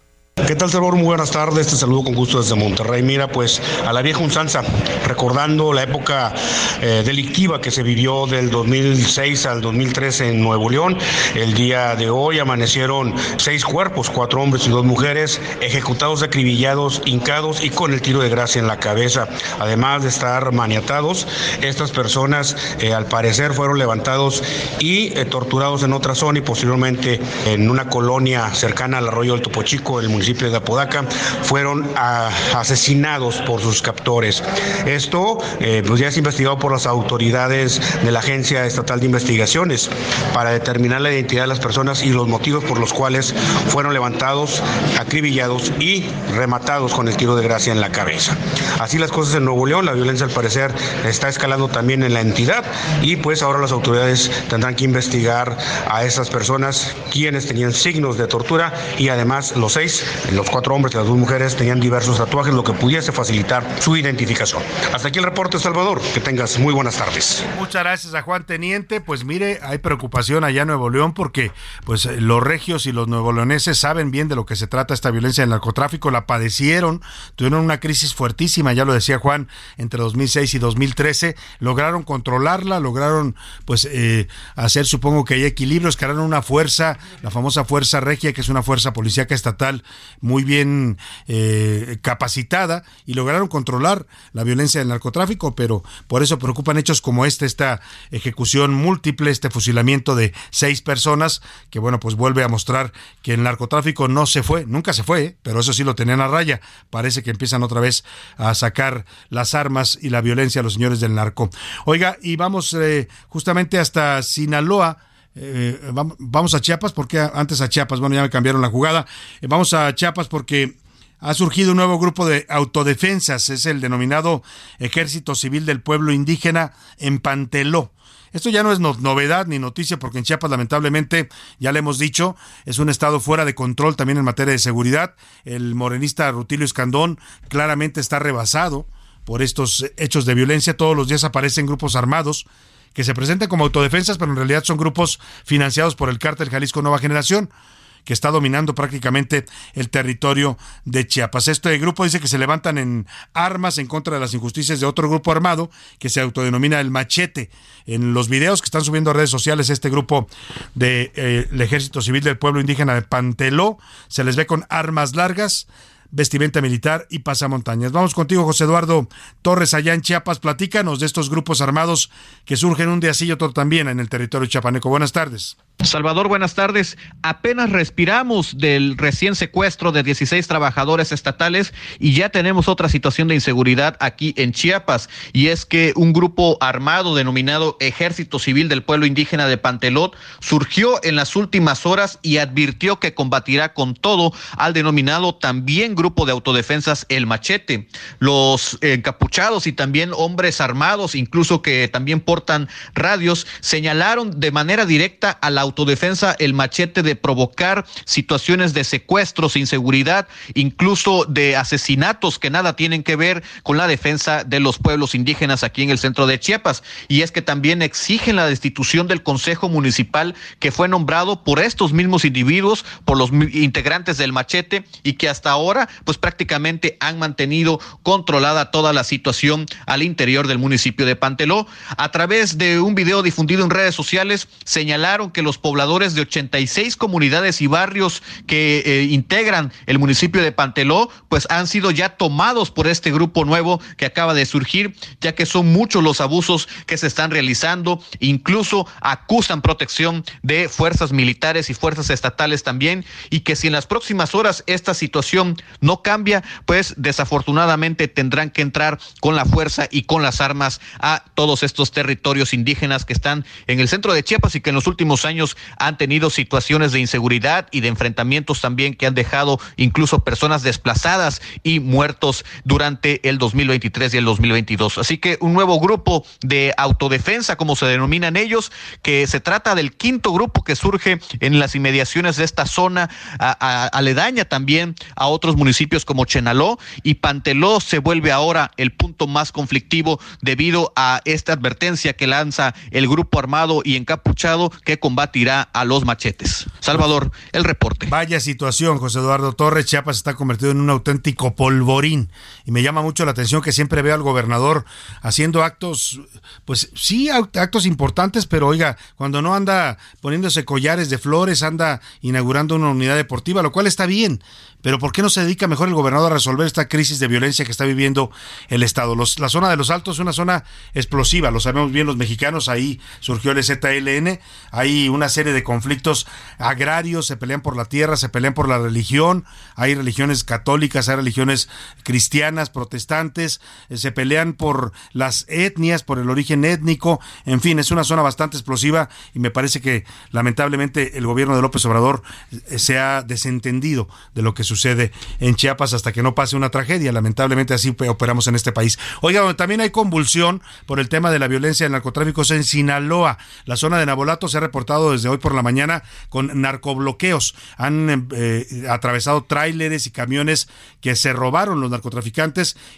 ¿Qué tal, Salvador? Muy buenas tardes. Te saludo con gusto desde Monterrey. Mira, pues a la vieja unsanza, recordando la época eh, delictiva que se vivió del 2006 al 2013 en Nuevo León. El día de hoy amanecieron seis cuerpos, cuatro hombres y dos mujeres, ejecutados, acribillados, hincados y con el tiro de gracia en la cabeza. Además de estar maniatados, estas personas eh, al parecer fueron levantados y eh, torturados en otra zona y posiblemente en una colonia cercana al arroyo del Topo Chico, el municipio de Apodaca, fueron ah, asesinados por sus captores. Esto eh, pues ya es investigado por las autoridades de la Agencia Estatal de Investigaciones para determinar la identidad de las personas y los motivos por los cuales fueron levantados, acribillados y rematados con el tiro de gracia en la cabeza. Así las cosas en Nuevo León, la violencia al parecer está escalando también en la entidad y pues ahora las autoridades tendrán que investigar a esas personas quienes tenían signos de tortura y además los seis los cuatro hombres y las dos mujeres tenían diversos tatuajes, lo que pudiese facilitar su identificación. Hasta aquí el reporte, Salvador. Que tengas muy buenas tardes. Muchas gracias a Juan Teniente. Pues mire, hay preocupación allá en Nuevo León porque pues los regios y los nuevo leoneses saben bien de lo que se trata esta violencia del narcotráfico, la padecieron, tuvieron una crisis fuertísima, ya lo decía Juan, entre 2006 y 2013, lograron controlarla, lograron pues eh, hacer, supongo que hay equilibrios, crearon una fuerza, la famosa fuerza regia, que es una fuerza policíaca estatal muy bien eh, capacitada y lograron controlar la violencia del narcotráfico, pero por eso preocupan hechos como este, esta ejecución múltiple, este fusilamiento de seis personas, que bueno, pues vuelve a mostrar que el narcotráfico no se fue, nunca se fue, ¿eh? pero eso sí lo tenían a raya. Parece que empiezan otra vez a sacar las armas y la violencia a los señores del narco. Oiga, y vamos eh, justamente hasta Sinaloa eh, vamos a Chiapas, porque antes a Chiapas, bueno, ya me cambiaron la jugada. Eh, vamos a Chiapas porque ha surgido un nuevo grupo de autodefensas, es el denominado Ejército Civil del Pueblo Indígena en Panteló. Esto ya no es novedad ni noticia porque en Chiapas lamentablemente, ya le hemos dicho, es un estado fuera de control también en materia de seguridad. El morenista Rutilio Escandón claramente está rebasado por estos hechos de violencia. Todos los días aparecen grupos armados que se presentan como autodefensas, pero en realidad son grupos financiados por el cártel Jalisco Nueva Generación que está dominando prácticamente el territorio de Chiapas. Este grupo dice que se levantan en armas en contra de las injusticias de otro grupo armado que se autodenomina el Machete. En los videos que están subiendo a redes sociales este grupo del de, eh, Ejército Civil del Pueblo Indígena de Panteló se les ve con armas largas vestimenta militar y pasamontañas. Vamos contigo, José Eduardo Torres, allá en Chiapas. Platícanos de estos grupos armados que surgen un día sí y otro también en el territorio chiapaneco. Buenas tardes. Salvador, buenas tardes. Apenas respiramos del recién secuestro de 16 trabajadores estatales y ya tenemos otra situación de inseguridad aquí en Chiapas y es que un grupo armado denominado Ejército Civil del Pueblo Indígena de Pantelot surgió en las últimas horas y advirtió que combatirá con todo al denominado también grupo de autodefensas El Machete. Los encapuchados y también hombres armados, incluso que también portan radios, señalaron de manera directa a la autodefensa el machete de provocar situaciones de secuestros, inseguridad, incluso de asesinatos que nada tienen que ver con la defensa de los pueblos indígenas aquí en el centro de Chiapas. Y es que también exigen la destitución del Consejo Municipal que fue nombrado por estos mismos individuos, por los integrantes del machete y que hasta ahora pues prácticamente han mantenido controlada toda la situación al interior del municipio de Panteló. A través de un video difundido en redes sociales señalaron que los pobladores de 86 comunidades y barrios que eh, integran el municipio de Panteló, pues han sido ya tomados por este grupo nuevo que acaba de surgir, ya que son muchos los abusos que se están realizando, incluso acusan protección de fuerzas militares y fuerzas estatales también, y que si en las próximas horas esta situación no cambia, pues desafortunadamente tendrán que entrar con la fuerza y con las armas a todos estos territorios indígenas que están en el centro de Chiapas y que en los últimos años han tenido situaciones de inseguridad y de enfrentamientos también que han dejado incluso personas desplazadas y muertos durante el 2023 y el 2022. Así que un nuevo grupo de autodefensa, como se denominan ellos, que se trata del quinto grupo que surge en las inmediaciones de esta zona aledaña también a otros municipios como Chenaló y Panteló se vuelve ahora el punto más conflictivo debido a esta advertencia que lanza el grupo armado y encapuchado que combate tirá a los machetes. Salvador, el reporte. Vaya situación, José Eduardo Torres. Chiapas está convertido en un auténtico polvorín. Y me llama mucho la atención que siempre veo al gobernador haciendo actos, pues sí, actos importantes, pero oiga, cuando no anda poniéndose collares de flores, anda inaugurando una unidad deportiva, lo cual está bien. Pero ¿por qué no se dedica mejor el gobernador a resolver esta crisis de violencia que está viviendo el Estado? la zona de los Altos es una zona explosiva, lo sabemos bien los mexicanos, ahí surgió el ZLN, hay una serie de conflictos agrarios, se pelean por la tierra, se pelean por la religión, hay religiones católicas, hay religiones cristianas, protestantes, eh, se pelean por las etnias, por el origen étnico, en fin, es una zona bastante explosiva y me parece que lamentablemente el gobierno de López Obrador eh, se ha desentendido de lo que sucede en Chiapas hasta que no pase una tragedia. Lamentablemente así operamos en este país. Oiga, donde también hay convulsión por el tema de la violencia del narcotráfico es en Sinaloa. La zona de Nabolato se ha reportado desde hoy por la mañana con narcobloqueos. Han eh, atravesado tráileres y camiones que se robaron los narcotraficantes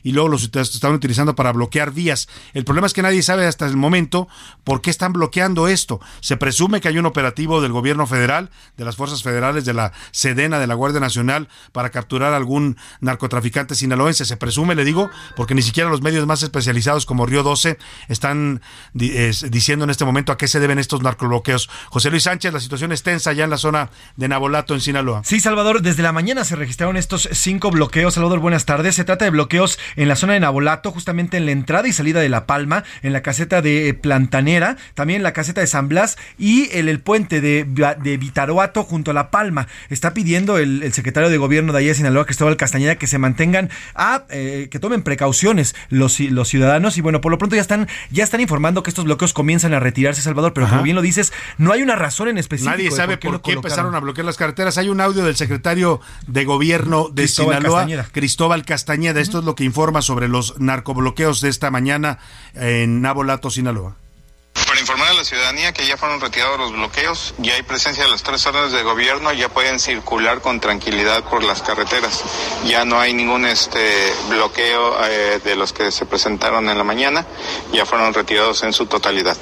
y luego los están utilizando para bloquear vías. El problema es que nadie sabe hasta el momento por qué están bloqueando esto. Se presume que hay un operativo del gobierno federal, de las fuerzas federales, de la Sedena, de la Guardia Nacional, para capturar algún narcotraficante sinaloense. Se presume, le digo, porque ni siquiera los medios más especializados como Río 12 están diciendo en este momento a qué se deben estos narcobloqueos. José Luis Sánchez, la situación es tensa ya en la zona de Nabolato, en Sinaloa. Sí, Salvador, desde la mañana se registraron estos cinco bloqueos. Salvador, buenas tardes. Se trata de bloqueos en la zona de Nabolato, justamente en la entrada y salida de La Palma, en la caseta de Plantanera, también la caseta de San Blas y el, el puente de, de Vitaroato junto a La Palma. Está pidiendo el, el secretario de Gobierno gobierno de allá de Sinaloa, Cristóbal Castañeda, que se mantengan a, eh, que tomen precauciones los, los ciudadanos. Y bueno, por lo pronto ya están, ya están informando que estos bloqueos comienzan a retirarse, Salvador, pero como bien lo dices, no hay una razón en específico. Nadie sabe por qué, empezaron a bloquear las carreteras. Hay un audio del secretario de gobierno de Sinaloa, Cristóbal Castañeda. Esto es lo que informa sobre los narcobloqueos de esta mañana en Nabolato, Sinaloa. Para informar a la ciudadanía que ya fueron retirados los bloqueos, ya hay presencia de las tres órdenes de gobierno, ya pueden circular con tranquilidad por las carreteras. Ya no hay ningún este bloqueo eh, de los que se presentaron en la mañana, ya fueron retirados en su totalidad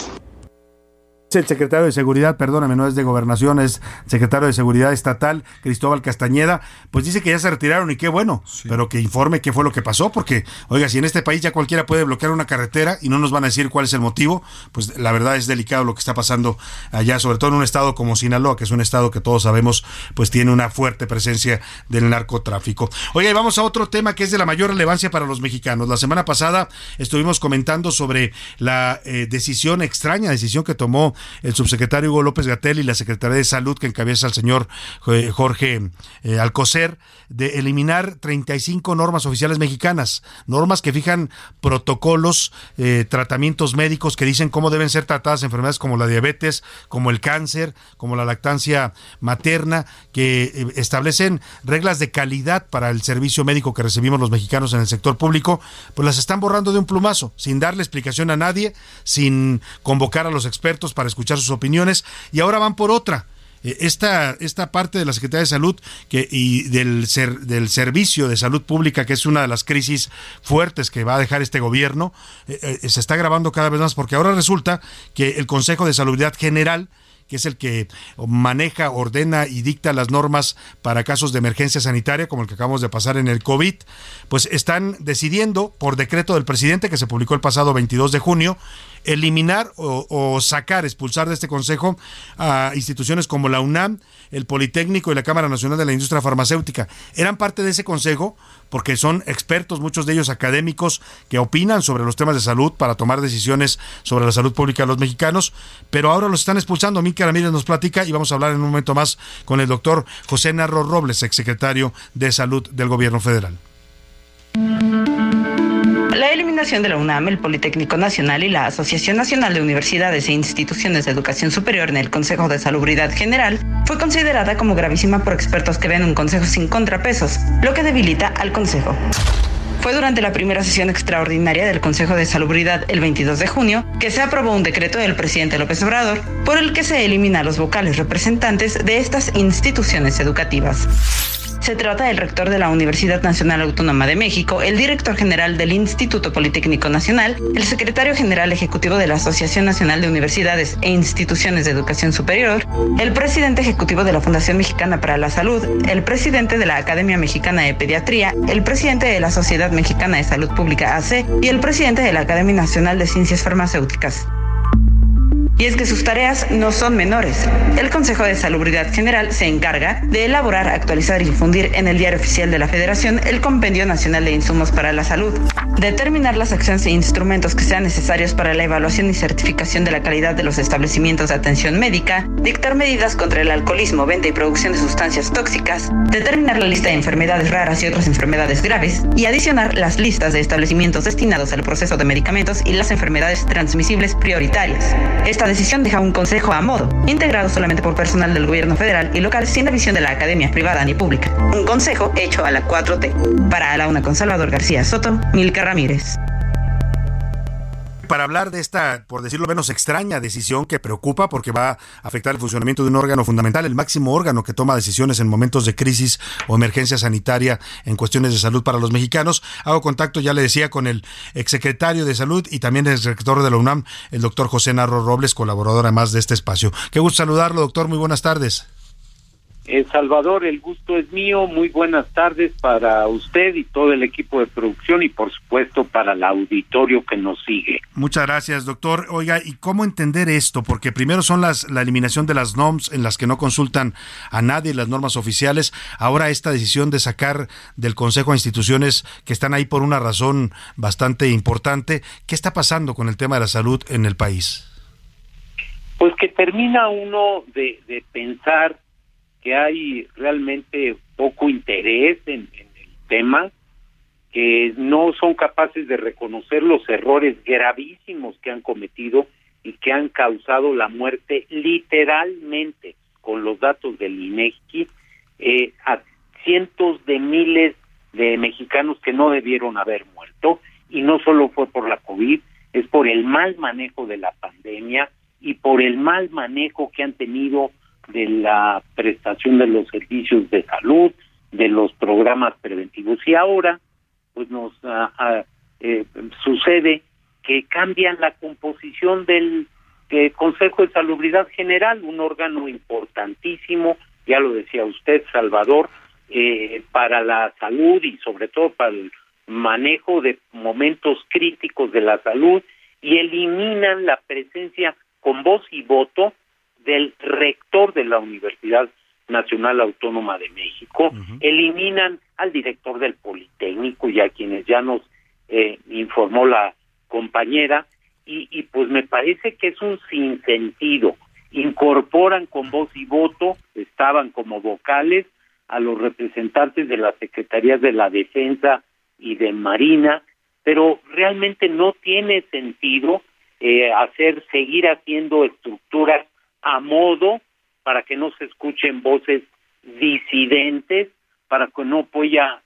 el secretario de Seguridad, perdóname, no es de Gobernación, es secretario de Seguridad Estatal, Cristóbal Castañeda, pues dice que ya se retiraron y qué bueno, pero que informe qué fue lo que pasó, porque, oiga, si en este país ya cualquiera puede bloquear una carretera y no nos van a decir cuál es el motivo, pues la verdad es delicado lo que está pasando allá, sobre todo en un estado como Sinaloa, que es un estado que todos sabemos, pues tiene una fuerte presencia del narcotráfico. Oiga, y vamos a otro tema que es de la mayor relevancia para los mexicanos. La semana pasada estuvimos comentando sobre la eh, decisión, extraña decisión que tomó el subsecretario Hugo López Gatel y la Secretaría de Salud que encabeza el señor eh, Jorge eh, Alcocer de eliminar 35 normas oficiales mexicanas, normas que fijan protocolos, eh, tratamientos médicos que dicen cómo deben ser tratadas enfermedades como la diabetes, como el cáncer, como la lactancia materna, que establecen reglas de calidad para el servicio médico que recibimos los mexicanos en el sector público, pues las están borrando de un plumazo, sin darle explicación a nadie, sin convocar a los expertos para escuchar sus opiniones y ahora van por otra. Eh, esta, esta parte de la Secretaría de Salud y del, ser, del Servicio de Salud Pública, que es una de las crisis fuertes que va a dejar este gobierno, eh, eh, se está grabando cada vez más porque ahora resulta que el Consejo de Salubridad General que es el que maneja, ordena y dicta las normas para casos de emergencia sanitaria, como el que acabamos de pasar en el COVID, pues están decidiendo por decreto del presidente que se publicó el pasado 22 de junio, eliminar o, sacar, expulsar de este consejo a instituciones como la UNAM, el Politécnico y la Cámara Nacional de la Industria Farmacéutica. Eran parte de ese consejo porque son expertos, muchos de ellos académicos, que opinan sobre los temas de salud para tomar decisiones sobre la salud pública de los mexicanos, pero ahora los están expulsando. Mica Ramírez nos platica y vamos a hablar en un momento más con el doctor José Narro Robles, exsecretario de Salud del Gobierno Federal. La eliminación de la UNAM, el Politécnico Nacional y la Asociación Nacional de Universidades e Instituciones de Educación Superior en el Consejo de Salubridad General fue considerada como gravísima por expertos que ven un consejo sin contrapesos, lo que debilita al consejo. Fue durante la primera sesión extraordinaria del Consejo de Salubridad el 22 de junio que se aprobó un decreto del presidente López Obrador por el que se elimina a los vocales representantes de estas instituciones educativas. Se trata del rector de la Universidad Nacional Autónoma de México, el director general del Instituto Politécnico Nacional, el secretario general ejecutivo de la Asociación Nacional de Universidades e Instituciones de Educación Superior, el presidente ejecutivo de la Fundación Mexicana para la Salud, el presidente de la Academia Mexicana de Pediatría, el presidente de la Sociedad Mexicana de Salud Pública AC y el presidente de la Academia Nacional de Ciencias Farmacéuticas. Y es que sus tareas no son menores. El Consejo de Salubridad General se encarga de elaborar, actualizar y difundir en el Diario Oficial de la Federación el Compendio Nacional de Insumos para la Salud, determinar las acciones e instrumentos que sean necesarios para la evaluación y certificación de la calidad de los establecimientos de atención médica, dictar medidas contra el alcoholismo, venta y producción de sustancias tóxicas, determinar la lista de enfermedades raras y otras enfermedades graves y adicionar las listas de establecimientos destinados al proceso de medicamentos y las enfermedades transmisibles prioritarias. Esta decisión deja un consejo a modo, integrado solamente por personal del gobierno federal y local sin la visión de la academia privada ni pública. Un consejo hecho a la 4T. Para a la una con Salvador García Soto, Milka Ramírez para hablar de esta, por decirlo menos, extraña decisión que preocupa porque va a afectar el funcionamiento de un órgano fundamental, el máximo órgano que toma decisiones en momentos de crisis o emergencia sanitaria en cuestiones de salud para los mexicanos. Hago contacto, ya le decía, con el exsecretario de Salud y también el rector de la UNAM, el doctor José Narro Robles, colaborador además de este espacio. Qué gusto saludarlo, doctor. Muy buenas tardes. El Salvador, el gusto es mío. Muy buenas tardes para usted y todo el equipo de producción y por supuesto para el auditorio que nos sigue. Muchas gracias, doctor. Oiga, ¿y cómo entender esto? Porque primero son las la eliminación de las NOMS en las que no consultan a nadie las normas oficiales. Ahora esta decisión de sacar del Consejo a instituciones que están ahí por una razón bastante importante. ¿Qué está pasando con el tema de la salud en el país? Pues que termina uno de, de pensar que hay realmente poco interés en, el tema, que no son capaces de reconocer los errores gravísimos que han cometido y que han causado la muerte literalmente con los datos del INEGI eh, a cientos de miles de mexicanos que no debieron haber muerto. Y no solo fue por la COVID, es por el mal manejo de la pandemia y por el mal manejo que han tenido de la prestación de los servicios de salud, de los programas preventivos. Y ahora, pues nos ah, ah, eh, sucede que cambian la composición del Consejo de Salubridad General, un órgano importantísimo, ya lo decía usted, Salvador, eh, para la salud y sobre todo para el manejo de momentos críticos de la salud y eliminan la presencia con voz y voto del rector de la Universidad Nacional Autónoma de México, eliminan al director del Politécnico y a quienes ya nos eh, informó la compañera, y, y pues me parece que es un sinsentido. Incorporan con voz y voto, estaban como vocales, a los representantes de las secretarías de la Defensa y de Marina, pero realmente no tiene sentido eh, hacer seguir haciendo estructuras a modo para que no se escuchen voces disidentes, para que no pueda,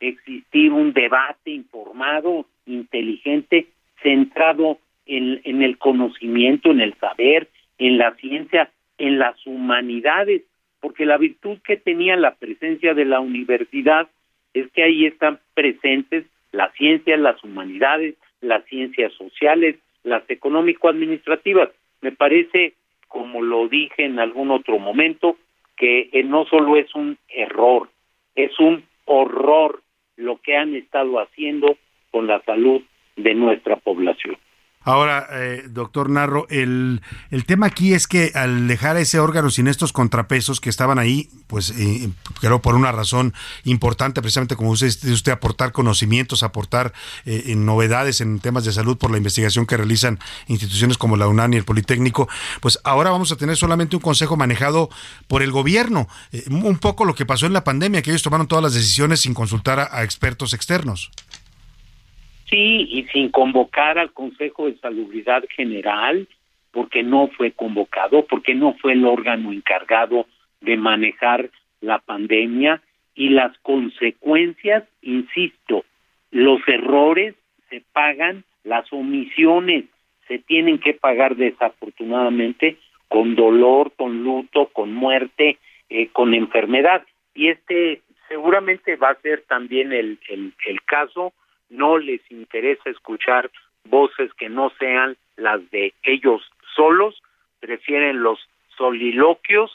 existir un debate informado, inteligente, centrado en, en el conocimiento, en el saber, en la ciencia, en las humanidades, porque la virtud que tenía la presencia de la universidad es que ahí están presentes las ciencias, las humanidades, las ciencias sociales, las económico-administrativas. Me parece, como lo dije en algún otro momento, que eh, no solo es un error, es un horror lo que han estado haciendo con la salud de nuestra población. Ahora, eh, doctor Narro, el, el, tema aquí es que al dejar ese órgano sin estos contrapesos que estaban ahí, pues eh, creo por una razón importante, precisamente como usted, usted aportar conocimientos, aportar eh, novedades en temas de salud por la investigación que realizan instituciones como la UNAM y el Politécnico, pues ahora vamos a tener solamente un consejo manejado por el gobierno. Eh, un poco lo que pasó en la pandemia, que ellos tomaron todas las decisiones sin consultar a expertos externos. Sí, y sin convocar al Consejo de Salubridad General, porque no fue convocado, porque no fue el órgano encargado de manejar la pandemia y las consecuencias, insisto, los errores se pagan, las omisiones se tienen que pagar desafortunadamente con dolor, con luto, con muerte, eh, con enfermedad. Y este seguramente va a ser también el, el, el caso no les interesa escuchar voces que no sean las de ellos solos, prefieren los soliloquios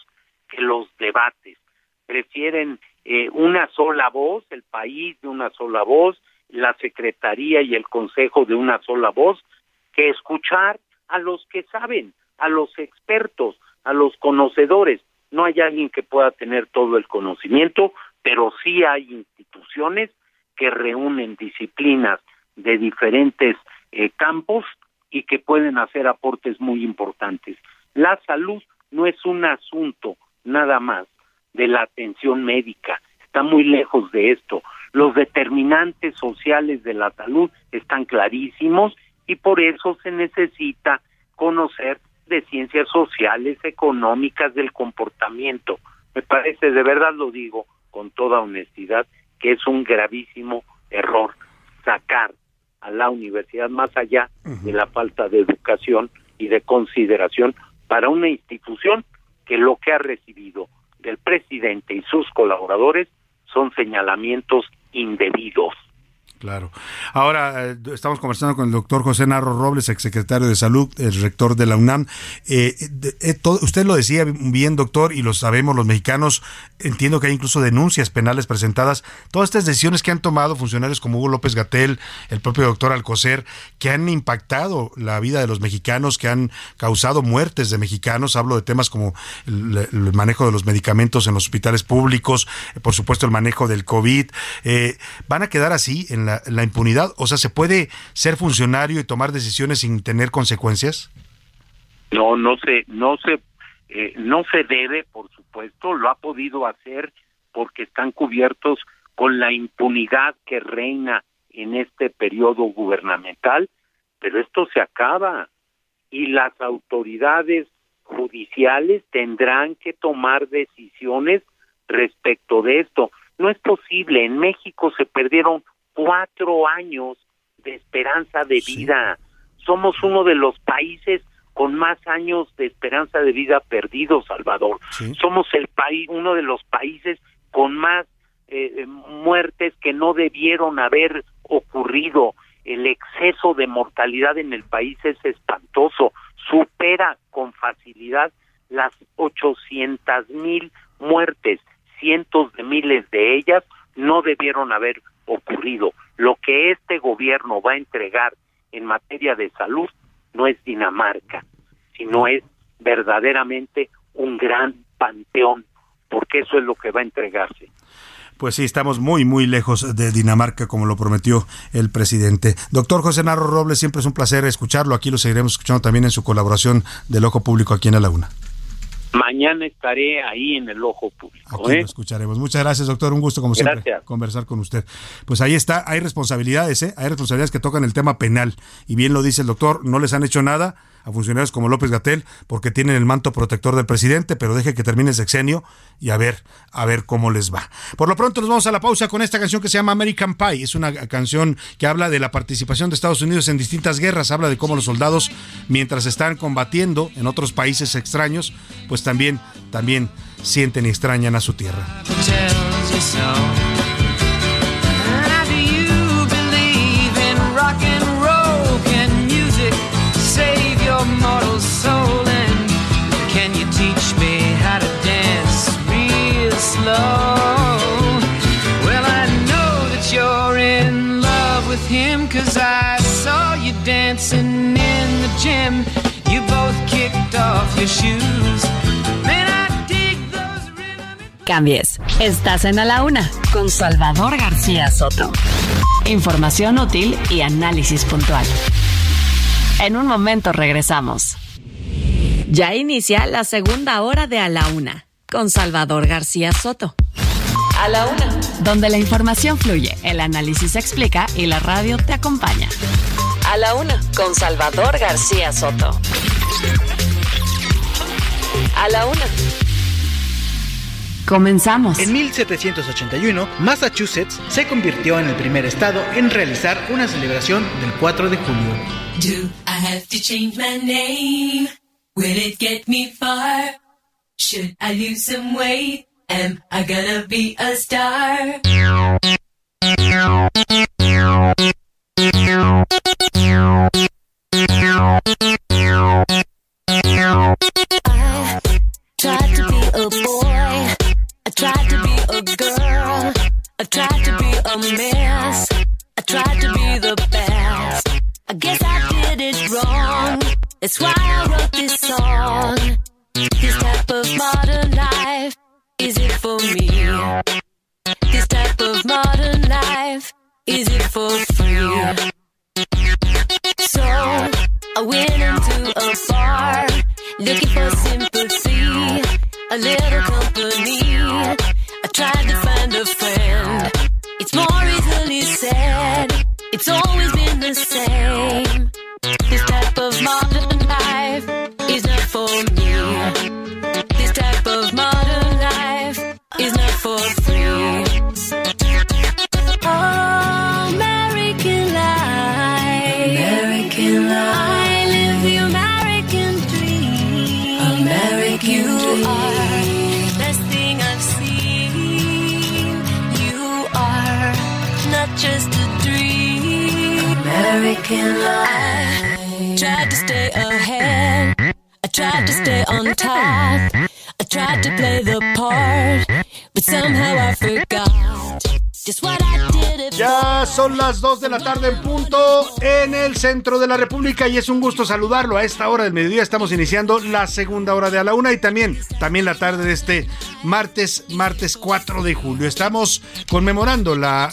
que los debates, prefieren eh, una sola voz, el país de una sola voz, la Secretaría y el Consejo de una sola voz, que escuchar a los que saben, a los expertos, a los conocedores. No hay alguien que pueda tener todo el conocimiento, pero sí hay instituciones que reúnen disciplinas de diferentes eh, campos y que pueden hacer aportes muy importantes. La salud no es un asunto nada más de la atención médica, está muy lejos de esto. Los determinantes sociales de la salud están clarísimos y por eso se necesita conocer de ciencias sociales, económicas, del comportamiento. Me parece, de verdad lo digo con toda honestidad, que es un gravísimo error sacar a la universidad más allá de la falta de educación y de consideración para una institución que lo que ha recibido del presidente y sus colaboradores son señalamientos indebidos. Claro. Ahora eh, estamos conversando con el doctor José Narro Robles, exsecretario de Salud, el rector de la UNAM. Eh, eh, usted lo decía bien, doctor, y lo sabemos los mexicanos. Entiendo que hay incluso denuncias penales presentadas. Todas estas decisiones que han tomado funcionarios como Hugo López Gatel, el propio doctor Alcocer, que han impactado la vida de los mexicanos, que han causado muertes de mexicanos. Hablo de temas como el, manejo de los medicamentos en los hospitales públicos, por supuesto el manejo del COVID. ¿Van a quedar así en la, impunidad? O sea, ¿se puede ser funcionario y tomar decisiones sin tener consecuencias? No, no se, no se, eh, no se debe, por supuesto, lo ha podido hacer porque están cubiertos con la impunidad que reina en este periodo gubernamental, pero esto se acaba. y las autoridades judiciales tendrán que tomar decisiones respecto de esto. No es posible, en México se perdieron cuatro años de esperanza de vida. Somos uno de los países con más años de esperanza de vida perdidos, Salvador. Somos el país, uno de los países con más eh, muertes que no debieron haber ocurrido. El exceso de mortalidad en el país es espantoso. Supera con facilidad las 800 mil muertes. Cientos de miles de ellas no debieron haber ocurrido. Lo que este gobierno va a entregar en materia de salud no es Dinamarca, sino es verdaderamente un gran panteón, porque eso es lo que va a entregarse. Pues sí, estamos muy, muy lejos de Dinamarca, como lo prometió el presidente. Doctor José Narro Robles, siempre es un placer escucharlo. Aquí lo seguiremos escuchando también en su colaboración del Ojo Público aquí en La Laguna. Mañana estaré ahí en el ojo público. Aquí lo ¿eh? escucharemos. Muchas gracias, doctor. Un gusto, como siempre, conversar con usted. Pues ahí está. Hay responsabilidades, ¿eh? Hay responsabilidades que tocan el tema penal. Y bien lo dice el doctor, no les han hecho nada a funcionarios como López Gatel porque tienen el manto protector del presidente, pero deje que termine el sexenio y a ver, a ver cómo les va. Por lo pronto nos vamos a la pausa con esta canción que se llama American Pie. Es una canción que habla de la participación de Estados Unidos en distintas guerras, habla de cómo los soldados mientras están combatiendo en otros países extraños, pues también también sienten y extrañan a su tierra. Me real i saw you dancing in the gym you both kicked off your shoes Cambies. Estás en A la Una con Salvador García Soto. Información útil y análisis puntual. En un momento regresamos. Ya inicia la segunda hora de A la Una con Salvador García Soto. A la Una, donde la información fluye, el análisis se explica y la radio te acompaña. A la Una con Salvador García Soto. A la Una. Comenzamos. En 1781, Massachusetts se convirtió en el primer estado en realizar una celebración del 4 de julio. Have to change my name? Will it get me far? Should I lose some weight? Am I gonna be a star? That's why I wrote this song. This type of modern life, is it for me? This type of modern life, is it for free? So I went into a bar, looking for sympathy, a little company. I tried to find a friend. It's more easily said it's always been the same. American life. I tried to stay ahead. I tried to stay on top. I tried to play the part, but somehow I forgot. Ya son las 2 de la tarde en punto en el centro de la República y es un gusto saludarlo. A esta hora del mediodía estamos iniciando la segunda hora de a la una y también, también la tarde de este martes, martes 4 de julio. Estamos conmemorando la,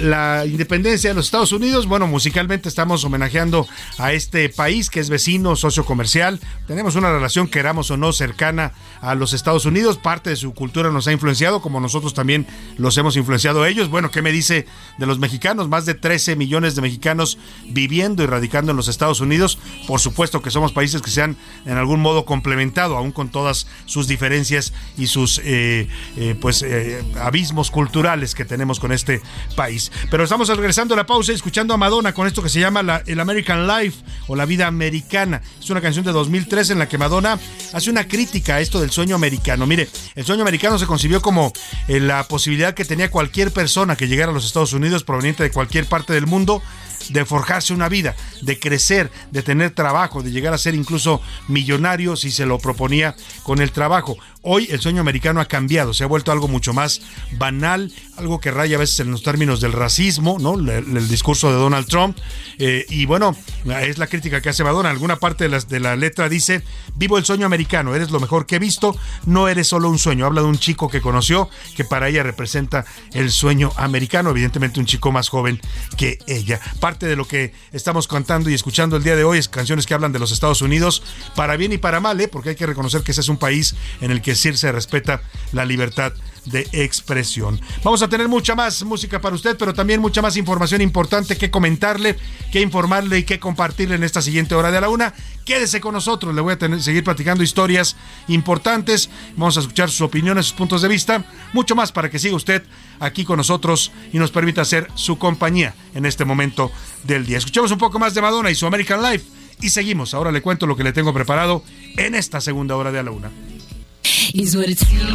la independencia de los Estados Unidos. Bueno, musicalmente estamos homenajeando a este país que es vecino, socio comercial. Tenemos una relación, queramos o no, cercana a los Estados Unidos. Parte de su cultura nos ha influenciado, como nosotros también los hemos influenciado a ellos. Bueno, ¿qué me dice de los mexicanos? Más de 13 millones de mexicanos viviendo y radicando en los Estados Unidos. Por supuesto que somos países que se han en algún modo complementado, aún con todas sus diferencias y sus eh, eh, pues eh, abismos culturales que tenemos con este país. Pero estamos regresando a la pausa y escuchando a Madonna con esto que se llama la, el American Life o la vida americana. Es una canción de 2003 en la que Madonna hace una crítica a esto del sueño americano. Mire, el sueño americano se concibió como la posibilidad que tenía cualquier persona que llegara a los Estados Unidos proveniente de cualquier parte del mundo de forjarse una vida, de crecer, de tener trabajo, de llegar a ser incluso millonario si se lo proponía con el trabajo. Hoy el sueño americano ha cambiado, se ha vuelto algo mucho más banal, algo que raya a veces en los términos del racismo, ¿no? El, discurso de Donald Trump. Eh, y bueno, es la crítica que hace Madonna. Alguna parte de la, de la letra dice, vivo el sueño americano, eres lo mejor que he visto, no eres solo un sueño. Habla de un chico que conoció, que para ella representa el sueño americano, evidentemente un chico más joven que ella. Parte de lo que estamos cantando y escuchando el día de hoy es canciones que hablan de los Estados Unidos, para bien y para mal, ¿eh? porque hay que reconocer que ese es un país en el que decir se respeta la libertad de expresión. Vamos a tener mucha más música para usted, pero también mucha más información importante que comentarle, que informarle y que compartirle en esta siguiente hora de la una. Quédese con nosotros, le voy a seguir platicando historias importantes. Vamos a escuchar sus opiniones, sus puntos de vista, mucho más para que siga usted aquí con nosotros y nos permita hacer su compañía en este momento del día. Escuchemos un poco más de Madonna y su American Life y seguimos. Ahora le cuento lo que le tengo preparado en esta segunda hora de la una. Is what it seems.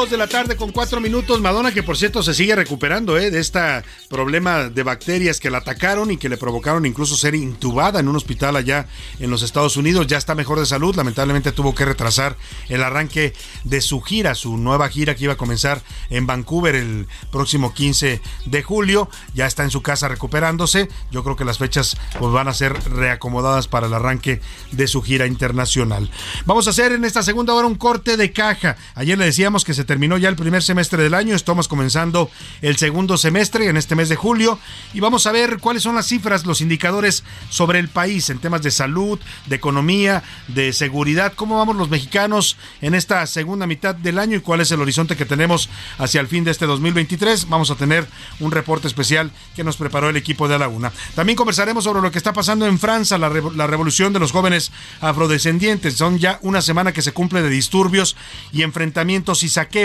Dos de la tarde con cuatro minutos. Madonna, que por cierto se sigue recuperando ¿eh? de este problema de bacterias que la atacaron y que le provocaron incluso ser intubada en un hospital allá en los Estados Unidos. Ya está mejor de salud. Lamentablemente tuvo que retrasar el arranque de su gira, su nueva gira que iba a comenzar en Vancouver el próximo 15 de julio. Ya está en su casa recuperándose. Yo creo que las fechas pues, van a ser reacomodadas para el arranque de su gira internacional. Vamos a hacer en esta segunda hora un corte de caja. Ayer le decíamos que se terminó ya el primer semestre del año, estamos comenzando el segundo semestre en este mes de julio y vamos a ver cuáles son las cifras, los indicadores sobre el país en temas de salud, de economía, de seguridad, cómo vamos los mexicanos en esta segunda mitad del año y cuál es el horizonte que tenemos hacia el fin de este 2023. Vamos a tener un reporte especial que nos preparó el equipo de la Laguna. También conversaremos sobre lo que está pasando en Francia, la, la revolución de los jóvenes afrodescendientes. Son ya una semana que se cumple de disturbios y enfrentamientos y saqueos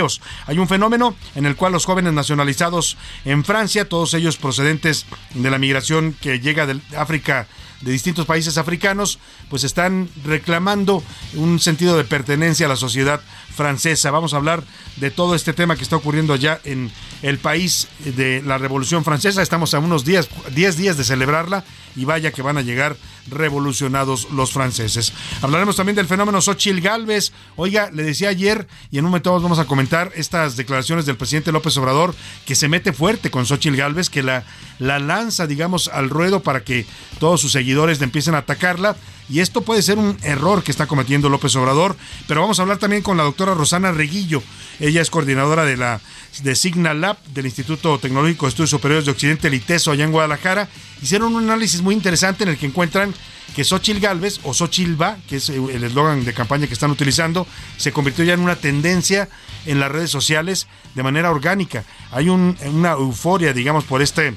hay un fenómeno en el cual los jóvenes nacionalizados en Francia, todos ellos procedentes de la migración que llega de África, de distintos países africanos, pues están reclamando un sentido de pertenencia a la sociedad francesa. Vamos a hablar de todo este tema que está ocurriendo allá en el país de la Revolución Francesa. Estamos a unos días, 10 días de celebrarla y vaya que van a llegar revolucionados los franceses. Hablaremos también del fenómeno Xochitl Galvez. Oiga, le decía ayer y en un momento vamos a comentar estas declaraciones del presidente López Obrador que se mete fuerte con Xochitl Galvez, que la, la lanza, digamos, al ruedo para que todos sus seguidores le empiecen a atacarla. Y esto puede ser un error que está cometiendo López Obrador, pero vamos a hablar también con la doctora Rosana Reguillo. Ella es coordinadora de la de Signal Lab del Instituto Tecnológico de Estudios Superiores de Occidente, el ITESO, allá en Guadalajara. Hicieron un análisis muy interesante en el que encuentran que Xochitl Galvez o Xochilva, que es el eslogan de campaña que están utilizando, se convirtió ya en una tendencia en las redes sociales de manera orgánica. Hay una euforia, digamos, por este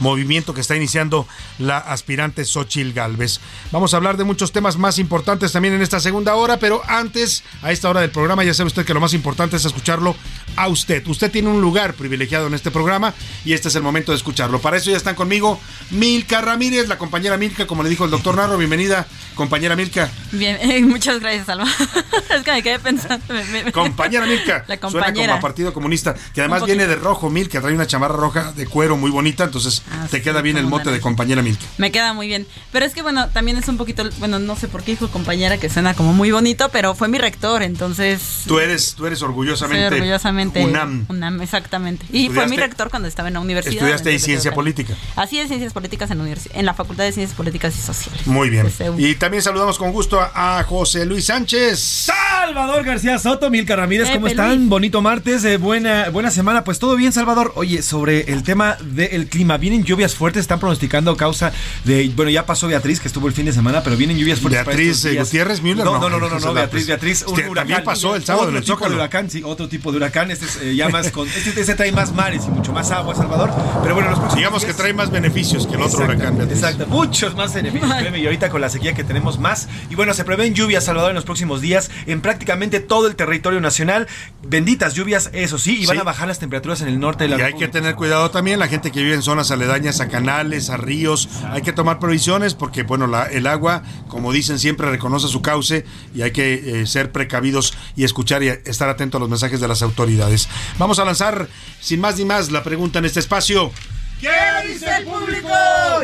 movimiento que está iniciando la aspirante Xochil Galvez. Vamos a hablar de muchos temas más importantes también en esta segunda hora, pero antes, a esta hora del programa, ya sabe usted que lo más importante es escucharlo a usted. Usted tiene un lugar privilegiado en este programa y este es el momento de escucharlo. Para eso ya están conmigo Milka Ramírez, la compañera Milka, como le dijo el doctor Narro. Bienvenida, compañera Milka. Bien, eh, muchas gracias, Alma. (laughs) es que me quedé pensando. Compañera Milka. (laughs) La compañera. Suena como a Partido Comunista, que además viene de rojo, Milka, trae una chamarra roja de cuero muy bonita, entonces te queda bien el mote de compañera Milka. Me queda muy bien. Pero es que, bueno, también es un poquito, bueno, no sé por qué dijo compañera que suena como muy bonito, pero fue mi rector, entonces... Tú eres, tú eres orgullosamente, orgullosamente UNAM. UNAM, exactamente. Y fue mi rector cuando estaba en la universidad. Estudiaste ahí ciencia política. Así es, ciencias políticas en la, en la Facultad de Ciencias Políticas y Sociales. Muy bien. Y también saludamos con gusto a, José Luis Sánchez. Salvador García Soto, Milka Ramírez, ¿cómo están? Bonito martes, eh, buena, buena semana. Pues todo bien, Salvador. Oye, sobre el tema del clima, vienen lluvias fuertes, están pronosticando causa de, bueno, ya pasó Beatriz, que estuvo el fin de semana, pero vienen lluvias fuertes. Beatriz para Gutiérrez Müller. No, no, no, no, no, Beatriz, Beatriz, un huracán. También pasó el sábado otro en el tipo de huracán, sí, otro tipo de huracán. Este es eh, ya más con, este, este, trae más mares y mucho más agua, Salvador. Pero bueno, los digamos que trae más beneficios que el otro huracán. Beatriz. Exacto, muchos más beneficios, y ahorita con la sequía que tenemos más. Y bueno, se prevén lluvias, Salvador, en los próximos días en prácticamente todo el territorio nacional. Benditas lluvias, eso sí, y van a bajar las temperaturas en el norte de la Y hay que tener cuidado también, la gente que vive en zonas aledañas a canales, a ríos, hay que tomar provisiones porque, bueno, la, el agua, como dicen siempre, reconoce su cauce y hay que eh, ser precavidos y escuchar y estar atento a los mensajes de las autoridades. Vamos a lanzar, sin más ni más, la pregunta en este espacio. ¿Qué dice el público?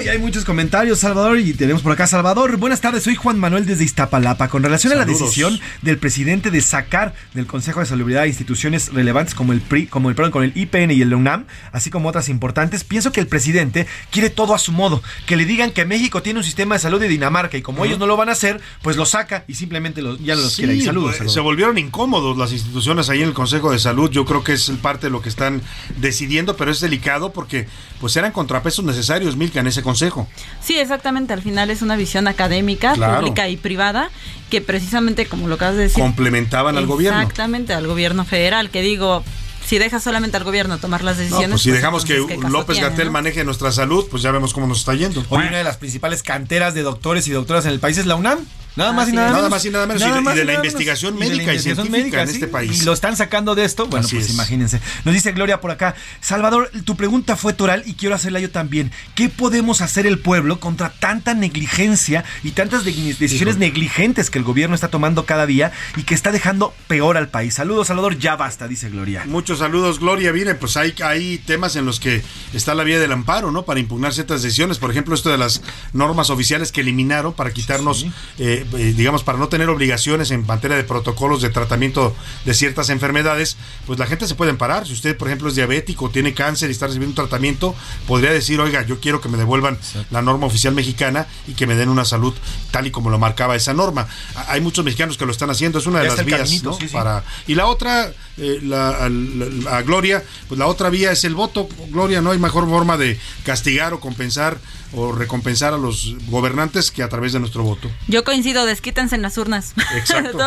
Y hay muchos comentarios, Salvador, y tenemos por acá Salvador. Buenas tardes, soy Juan Manuel desde Iztapalapa. Con relación a la decisión del presidente de sacar del Consejo de Salubridad instituciones relevantes como el PRI, como el perdón, con el IPN y el UNAM, así como otras importantes, pienso que el presidente quiere todo a su modo. Que le digan que México tiene un sistema de salud de Dinamarca y como ellos no lo van a hacer, pues lo saca y simplemente ya los quiere. Y saludos, Se volvieron incómodos las instituciones ahí en el Consejo de Salud. Yo creo que es parte de lo que están decidiendo, pero es delicado porque pues eran contrapesos necesarios, Milka, en ese consejo. Sí, exactamente. Al final es una visión académica, pública y privada, que precisamente, como lo acabas de decir, complementaban al gobierno. Exactamente, al gobierno federal, que digo, si dejas solamente al gobierno tomar las decisiones. pues si pues dejamos que López Gatel maneje nuestra salud, pues ya vemos cómo nos está yendo. Hoy una de las principales canteras de doctores y doctoras en el país es la UNAM. Nada más y nada menos. Nada más y nada menos. y, de, la investigación médica y, científica en este país. Y lo están sacando de esto. Bueno, pues imagínense. Nos dice Gloria por acá. Salvador, tu pregunta fue toral y quiero hacerla yo también. ¿Qué podemos hacer el pueblo contra tanta negligencia y tantas decisiones negligentes que el gobierno está tomando cada día y que está dejando peor al país? Saludos, Salvador. Ya basta, dice Gloria. Muchos saludos, Gloria. Viene, pues hay, hay temas en los que está la vía del amparo, ¿no? Para impugnar ciertas decisiones. Por ejemplo, esto de las normas oficiales que eliminaron para quitarnos. Eh, eh, digamos, para no tener obligaciones en materia de protocolos de tratamiento de ciertas enfermedades, pues la gente se puede parar. Si usted, por ejemplo, es diabético, tiene cáncer y está recibiendo un tratamiento, podría decir, oiga, yo quiero que me devuelvan la norma oficial mexicana y que me den una salud tal y como lo marcaba esa norma. Hay muchos mexicanos que lo están haciendo, es una de las vías, Para... Y la otra, eh, la, a Gloria, pues la otra vía es el voto. Gloria, no hay mejor forma de castigar o compensar o recompensar a los gobernantes que a través de nuestro voto. Yo coincido, desquítense en las urnas. (laughs) Exacto.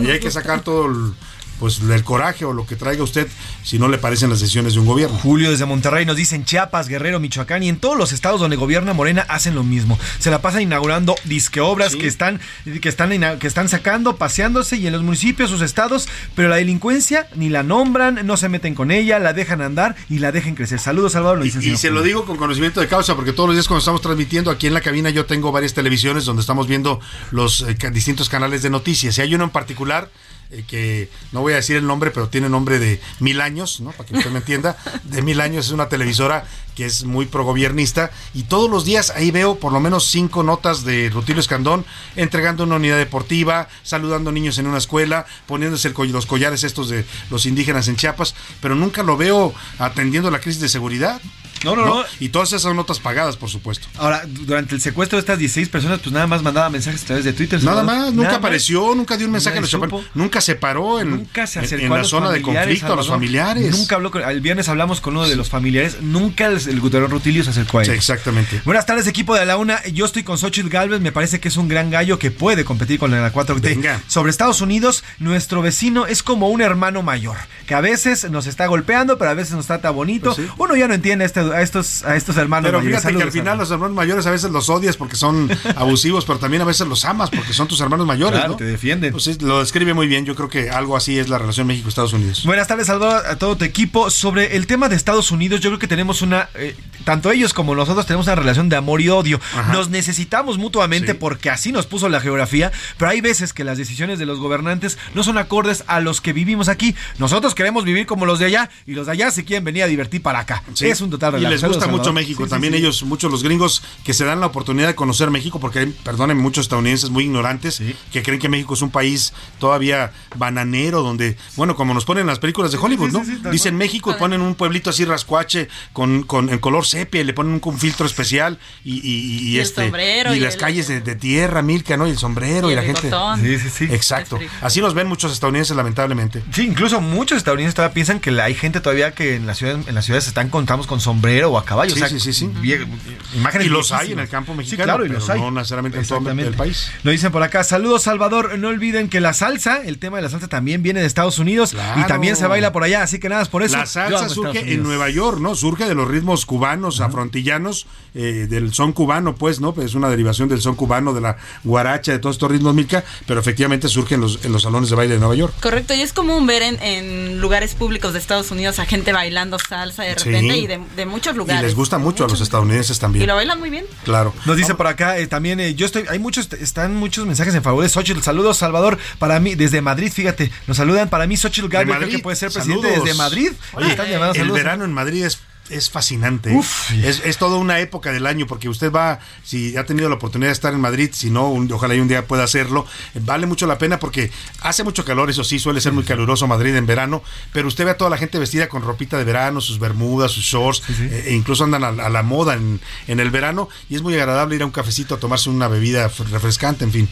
y hay que sacar todo el pues el coraje o lo que traiga usted si no le parecen las decisiones de un gobierno. Julio desde Monterrey nos dicen Chiapas, Guerrero, Michoacán y en todos los estados donde gobierna Morena hacen lo mismo. Se la pasan inaugurando disque obras que están que están que están sacando, paseándose y en los municipios, sus estados, pero la delincuencia ni la nombran, no se meten con ella, la dejan andar y la dejen crecer. Saludos, Salvador. y, y se lo digo con conocimiento de causa porque todos los días cuando estamos transmitiendo aquí en la cabina yo tengo varias televisiones donde estamos viendo los eh, distintos canales de noticias y hay uno en particular eh, que no voy a decir el nombre, pero tiene nombre de mil años, ¿no? Para que usted me entienda, de mil años es una televisora que es muy progobiernista y todos los días ahí veo por lo menos cinco notas de Rutilio Escandón entregando una unidad deportiva, saludando niños en una escuela, poniéndose los collares estos de los indígenas en Chiapas, pero nunca lo veo atendiendo la crisis de seguridad. No, no, no, Y todas esas son notas pagadas, por supuesto. Ahora, durante el secuestro de estas 16 personas, pues nada más mandaba mensajes a través de Twitter. Nada más, nunca apareció, nunca dio un mensaje a los nunca se paró en, nunca se en, la zona de conflicto a los familiares. Nunca habló con, el viernes hablamos con uno de los familiares, nunca el, el Gutiérrez Rutilio se acercó a él. exactamente. Buenas tardes, equipo de la UNA. Yo estoy con Xochitl Galvez, me parece que es un gran gallo que puede competir con la 4 Venga. Sobre Estados Unidos, nuestro vecino es como un hermano mayor, que a veces nos está golpeando, pero a veces nos trata bonito. Pues Uno ya no entiende este, a estos, a estos hermanos pero fíjate que al final los hermanos mayores a veces los odias porque son (laughs) abusivos, pero también a veces los amas porque son tus hermanos mayores, claro, te defienden. Pues lo describe muy bien. Yo creo que algo así es la relación México-Estados Unidos. Buenas tardes, Salvador, a todo tu equipo. Sobre el tema de Estados Unidos, yo creo que tenemos una eh, tanto ellos como nosotros tenemos una relación de amor y odio. Nos necesitamos mutuamente porque así nos puso la geografía, pero hay veces que las decisiones de los gobernantes no son acordes a los que vivimos aquí. Nosotros queremos vivir como los de allá y los de allá se quieren venir a divertir para acá. Sí. Es un total Y les gusta mucho. México. Sí, También sí. ellos, muchos los gringos que se dan la oportunidad de conocer México, porque hay, perdonen, muchos estadounidenses muy ignorantes que creen que México es un país todavía bananero, donde, bueno, como nos ponen en las películas de Hollywood, ¿no? Dicen México y ponen un pueblito así rascuache con, con en color sepia y le ponen un, un filtro especial y, y- y Y el este sombrero y, y las el- calles de, de tierra, Milka, ¿no? Y el sombrero Y y, el la gente. Sí, sí, sí. Exacto. Así nos ven muchos estadounidenses, lamentablemente. Sí, incluso muchos estadounidenses todavía piensan que hay gente todavía que en las ciudades, en las ciudades están contamos con sombrero o a caballo. Sí, o sea, sí, sí, sí. imágenes Y los hay en el campo Sí, mexicano, claro, y pero los hay. no necesariamente en todo el país. Nos dicen por acá, saludos Salvador, no olviden que la salsa, el tema de la salsa también viene de Estados Unidos y también se baila por allá, así que nada, es por eso. La salsa surge en. Nueva York, ¿no? Surge de los ritmos cubanos, afrontillanos, eh, del son cubano, pues, ¿no? Pues es una derivación del son cubano, de la guaracha, de todos estos ritmos milka, pero efectivamente surge en los, en los salones de baile de Nueva York. Correcto, y es común ver en, en lugares públicos de Estados Unidos a gente bailando salsa de Sí. repente y de, de muchos lugares. Y les gusta mucho a los estadounidenses Y también. lo bailan muy bien. Claro. Nos dice por acá eh, también, eh, yo estoy, hay muchos, están muchos mensajes en favor de Xochitl. Saludos, Salvador, para mí, desde Madrid, fíjate, nos saludan. Para mí, Xochitl Galvez, creo que puede ser presidente saludos. desde Madrid. Oye, Están llamando el saludos. verano en Madrid es, es fascinante. Uf. Es, es toda una época del año, porque usted va, si ha tenido la oportunidad de estar en Madrid, si no, un- ojalá y un día pueda hacerlo, eh, vale mucho la pena porque hace mucho calor, eso sí, suele ser muy caluroso Madrid en verano, pero usted ve a toda la gente vestida con ropita de verano, sus bermudas, sus shorts, eh, e incluso andan a, a la moda en, en el verano, y es muy agradable ir a un cafecito a tomarse una bebida refrescante, en fin.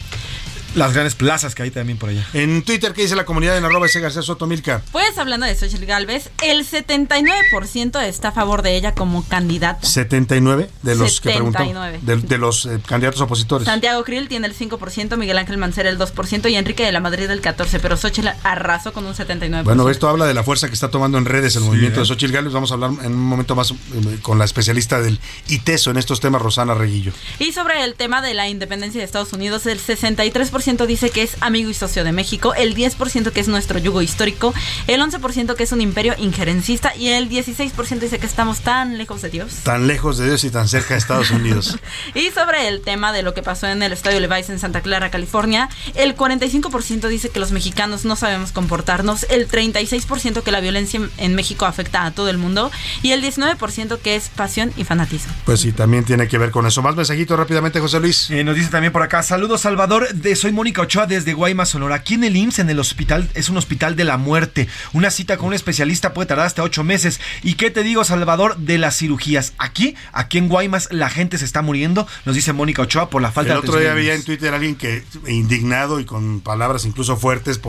Las grandes plazas que hay también por allá. En Twitter, ¿qué dice la comunidad en arroba ese García Soto Milka? Pues hablando de Xochitl Galvez, el 79% está a favor de ella como candidata. 79 de los que preguntó, 79. de, de los eh, candidatos opositores. Santiago Krill tiene el 5%, Miguel Ángel Mancera el 2% y Enrique de la Madrid el 14%, pero Xochitl arrasó con un 79%. Bueno, esto habla de la fuerza que está tomando en redes el movimiento ¿eh? de Xochitl Gálvez. Vamos a hablar en un momento más eh, con la especialista del ITESO en estos temas, Rosana Reguillo. Y sobre el tema de la independencia de Estados Unidos, el 63% dice que es amigo y socio de México, el 10% que es nuestro yugo histórico, el 11% que es un imperio injerencista y el 16% dice que estamos tan lejos de Dios. Tan lejos de Dios y tan cerca de Estados Unidos. (laughs) Y sobre el tema de lo que pasó en el estadio Levi's en Santa Clara, California, el 45% dice que los mexicanos no sabemos comportarnos, el 36% que la violencia en- en México afecta a todo el mundo y el 19% que es pasión y fanatismo. Pues sí, también tiene que ver con eso. Más mensajitos rápidamente, José Luis. Eh, nos dice también por acá, saludos Salvador, de, soy Mónica Ochoa desde Guaymas, Sonora. Aquí en el IMSS, en el hospital, es un hospital de la muerte. Una cita con un especialista puede tardar hasta ocho meses. ¿Y qué te digo, Salvador, de las cirugías? Aquí, aquí en Guaymas, la gente se está muriendo, nos dice Mónica Ochoa, por la falta El de otro atención día veía en. Twitter a alguien que indignado y con palabras incluso fuertes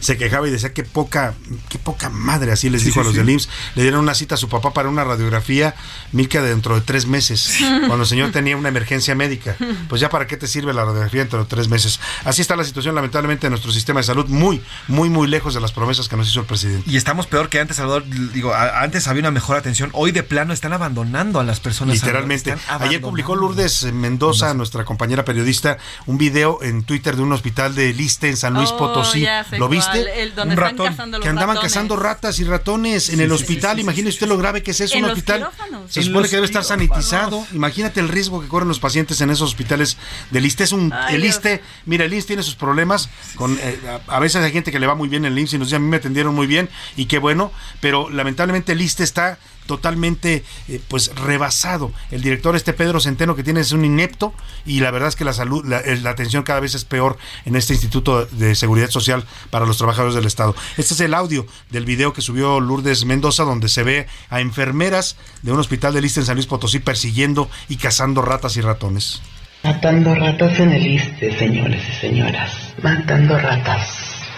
se quejaba y decía que poca, qué poca madre, así les Sí, dijo sí, a los sí. del IMSS. Le dieron una cita a su papá para una radiografía, Milka, dentro de tres meses, cuando el señor tenía una emergencia médica. (laughs) Pues ya para qué te sirve la radiografía dentro de tres meses. Así está la situación, lamentablemente, de nuestro sistema de salud, muy, muy, muy lejos de las promesas que nos hizo el presidente. Y estamos peor que antes, Salvador. Digo, a- antes había una mejor atención. Hoy de plano están abandonando a las personas. Literalmente. Ayer publicó Lourdes Mendoza, nuestra compañera periodista, un video en Twitter de un hospital de Liste en San Luis Oh, Potosí. ya sé ¿Lo viste? el donde un están ratón. cazando los que andaban ratones. cazando ratas y ratones en Sí, el sí, hospital. sí, sí, Imagínese usted lo grave que es eso, un hospital. quirófanos. Se supone que debe estar sanitizado. Imagínate el riesgo que corren los pacientes en esos hospitales del ISTE. Es un, Ay, el Dios. ISTE, mira, el ISTE tiene sus problemas. con eh, a, a veces hay gente que le va muy bien en el IMSS y nos dice, a mí me atendieron muy bien y qué bueno, pero lamentablemente el ISTE está totalmente eh, pues rebasado. El director este Pedro Centeno que tiene es un inepto y la verdad es que la salud, la, eh, la atención cada vez es peor en este Instituto de Seguridad Social para los trabajadores del Estado. Este es el audio del video que subió Lourdes Mendoza donde se ve a enfermeras de un hospital de Lista en San Luis Potosí persiguiendo y cazando ratas y ratones. Matando ratas en el ISTE, señores y señoras. Matando ratas.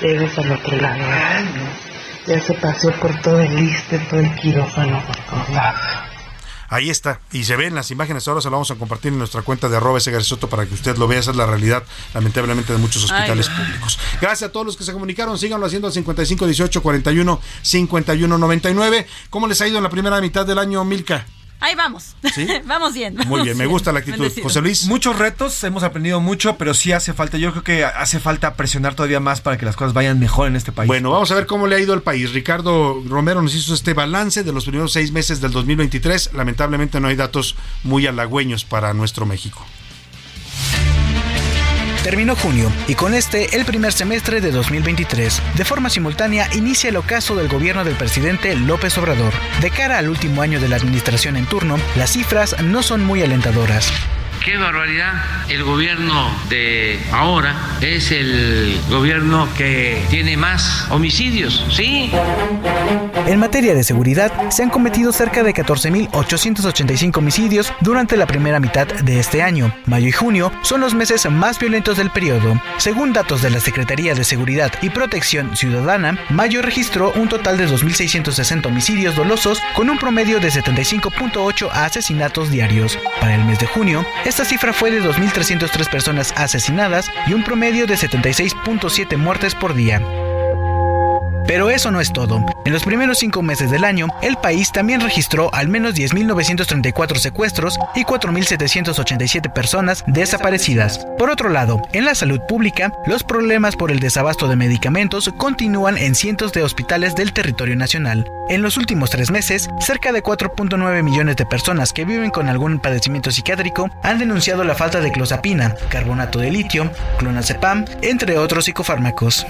Llegas al otro lado. Ay, no. Ya se paseó por todo el ISTE, todo el quirófano, por todos lados. Ahí está. Y se ven las imágenes. Ahora se lo vamos a compartir en nuestra cuenta de arroba ese Garcisoto para que usted lo vea. Esa es la realidad, lamentablemente, de muchos hospitales Ay. públicos. Gracias a todos los que se comunicaron. Síganlo haciendo al 55 18 41 51 99. ¿Cómo les ha ido en la primera mitad del año, Milka? Ahí vamos. (laughs) vamos bien. Muy bien, me gusta la actitud. José Luis. Muchos retos, hemos aprendido mucho, pero sí hace falta, yo creo que hace falta presionar todavía más para que las cosas vayan mejor en este país. Bueno, vamos a ver cómo le ha ido al país. Ricardo Romero nos hizo este balance de los primeros seis meses del 2023. Lamentablemente no hay datos muy halagüeños para nuestro México. Terminó junio y con este el primer semestre de 2023. De forma simultánea inicia el ocaso del gobierno del presidente López Obrador. De cara al último año de la administración en turno, las cifras no son muy alentadoras. Qué barbaridad. El gobierno de ahora es el gobierno que tiene más homicidios, ¿sí? En materia de seguridad, se han cometido cerca de 14.885 homicidios durante la primera mitad de este año. Mayo y junio son los meses más violentos del periodo. Según datos de la Secretaría de Seguridad y Protección Ciudadana, mayo registró un total de 2.660 homicidios dolosos con un promedio de 75.8 asesinatos diarios. Para el mes de junio, esta cifra fue de 2.303 personas asesinadas y un promedio de 76.7 muertes por día. Pero eso no es todo. En los primeros cinco meses del año, el país también registró al menos 10.934 secuestros y 4.787 personas desaparecidas. Por otro lado, en la salud pública, los problemas por el desabasto de medicamentos continúan en cientos de hospitales del territorio nacional. En los últimos tres meses, cerca de 4.9 millones de personas que viven con algún padecimiento psiquiátrico han denunciado la falta de clozapina, carbonato de litio, clonazepam, entre otros psicofármacos.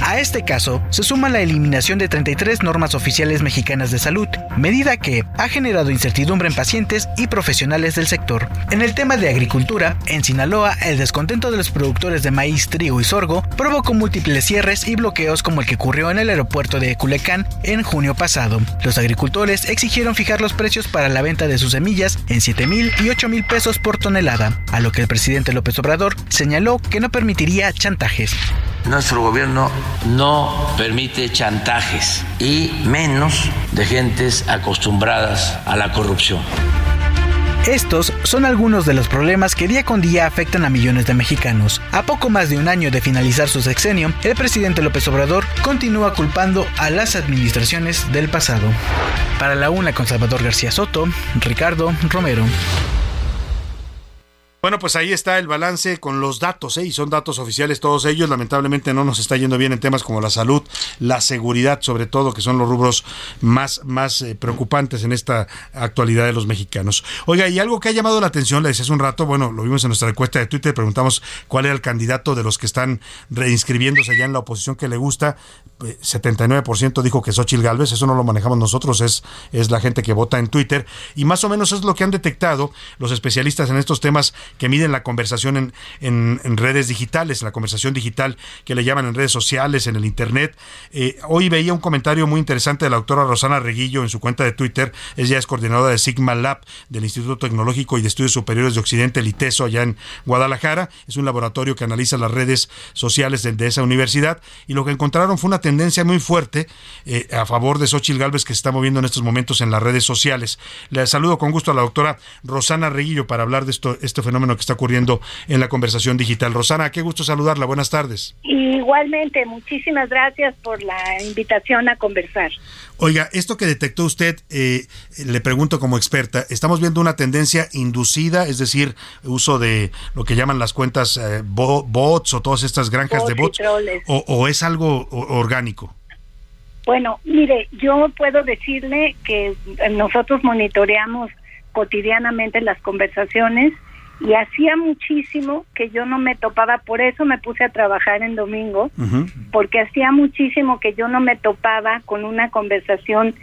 A este caso se suma la eliminación de 33 normas oficiales mexicanas de salud, medida que ha generado incertidumbre en pacientes y profesionales del sector. En el tema de agricultura, en Sinaloa, el descontento de los productores de maíz, trigo y sorgo provocó múltiples cierres y bloqueos como el que ocurrió en el aeropuerto de Culecán en junio pasado. Los agricultores exigieron fijar los precios para la venta de sus semillas en 7 mil y 8 mil pesos por tonelada, a lo que el presidente López Obrador señaló que no permitiría chantajes. Nuestro gobierno no permite chantajes y menos de gentes acostumbradas a la corrupción. Estos son algunos de los problemas que día con día afectan a millones de mexicanos. A poco más de un año de finalizar su sexenio, el presidente López Obrador continúa culpando a las administraciones del pasado. Para la una con Salvador García Soto, Ricardo Romero. Bueno, pues ahí está el balance con los datos, ¿eh? y son datos oficiales todos ellos. Lamentablemente no nos está yendo bien en temas como la salud, la seguridad, sobre todo, que son los rubros más, más eh, preocupantes en esta actualidad de los mexicanos. Oiga, y algo que ha llamado la atención, le decía hace un rato, bueno, lo vimos en nuestra encuesta de Twitter, preguntamos cuál era el candidato de los que están reinscribiéndose allá en la oposición que le gusta. 79% eh, dijo que Xochitl Galvez, eso no lo manejamos nosotros, es, es la gente que vota en Twitter. Y más o menos es lo que han detectado los especialistas en estos temas que miden la conversación en, en, redes digitales, la conversación digital que le llaman en redes sociales, en el Internet. Eh, hoy veía un comentario muy interesante de la doctora Rosana Reguillo en su cuenta de Twitter. Ella es coordinadora de Sigma Lab del Instituto Tecnológico y de Estudios Superiores de Occidente, el ITESO, allá en Guadalajara. Es un laboratorio que analiza las redes sociales de, esa universidad y lo que encontraron fue una tendencia muy fuerte eh, a favor de Xochitl Galvez que se está moviendo en estos momentos en las redes sociales. Le saludo con gusto a la doctora Rosana Reguillo para hablar de esto, este fenómeno fenómeno que está ocurriendo en la conversación digital. Rosana, qué gusto saludarla. Buenas tardes. Igualmente, muchísimas gracias por la invitación a conversar. Oiga, esto que detectó usted, eh, le pregunto como experta, ¿estamos viendo una tendencia inducida, es decir, uso de lo que llaman las cuentas eh, bots o todas estas granjas de bots, o, o, es algo orgánico? Bueno, mire, yo puedo decirle que nosotros monitoreamos cotidianamente las conversaciones y hacía muchísimo que yo no me topaba, por eso me puse a trabajar en domingo, porque hacía muchísimo que yo no me topaba con una conversación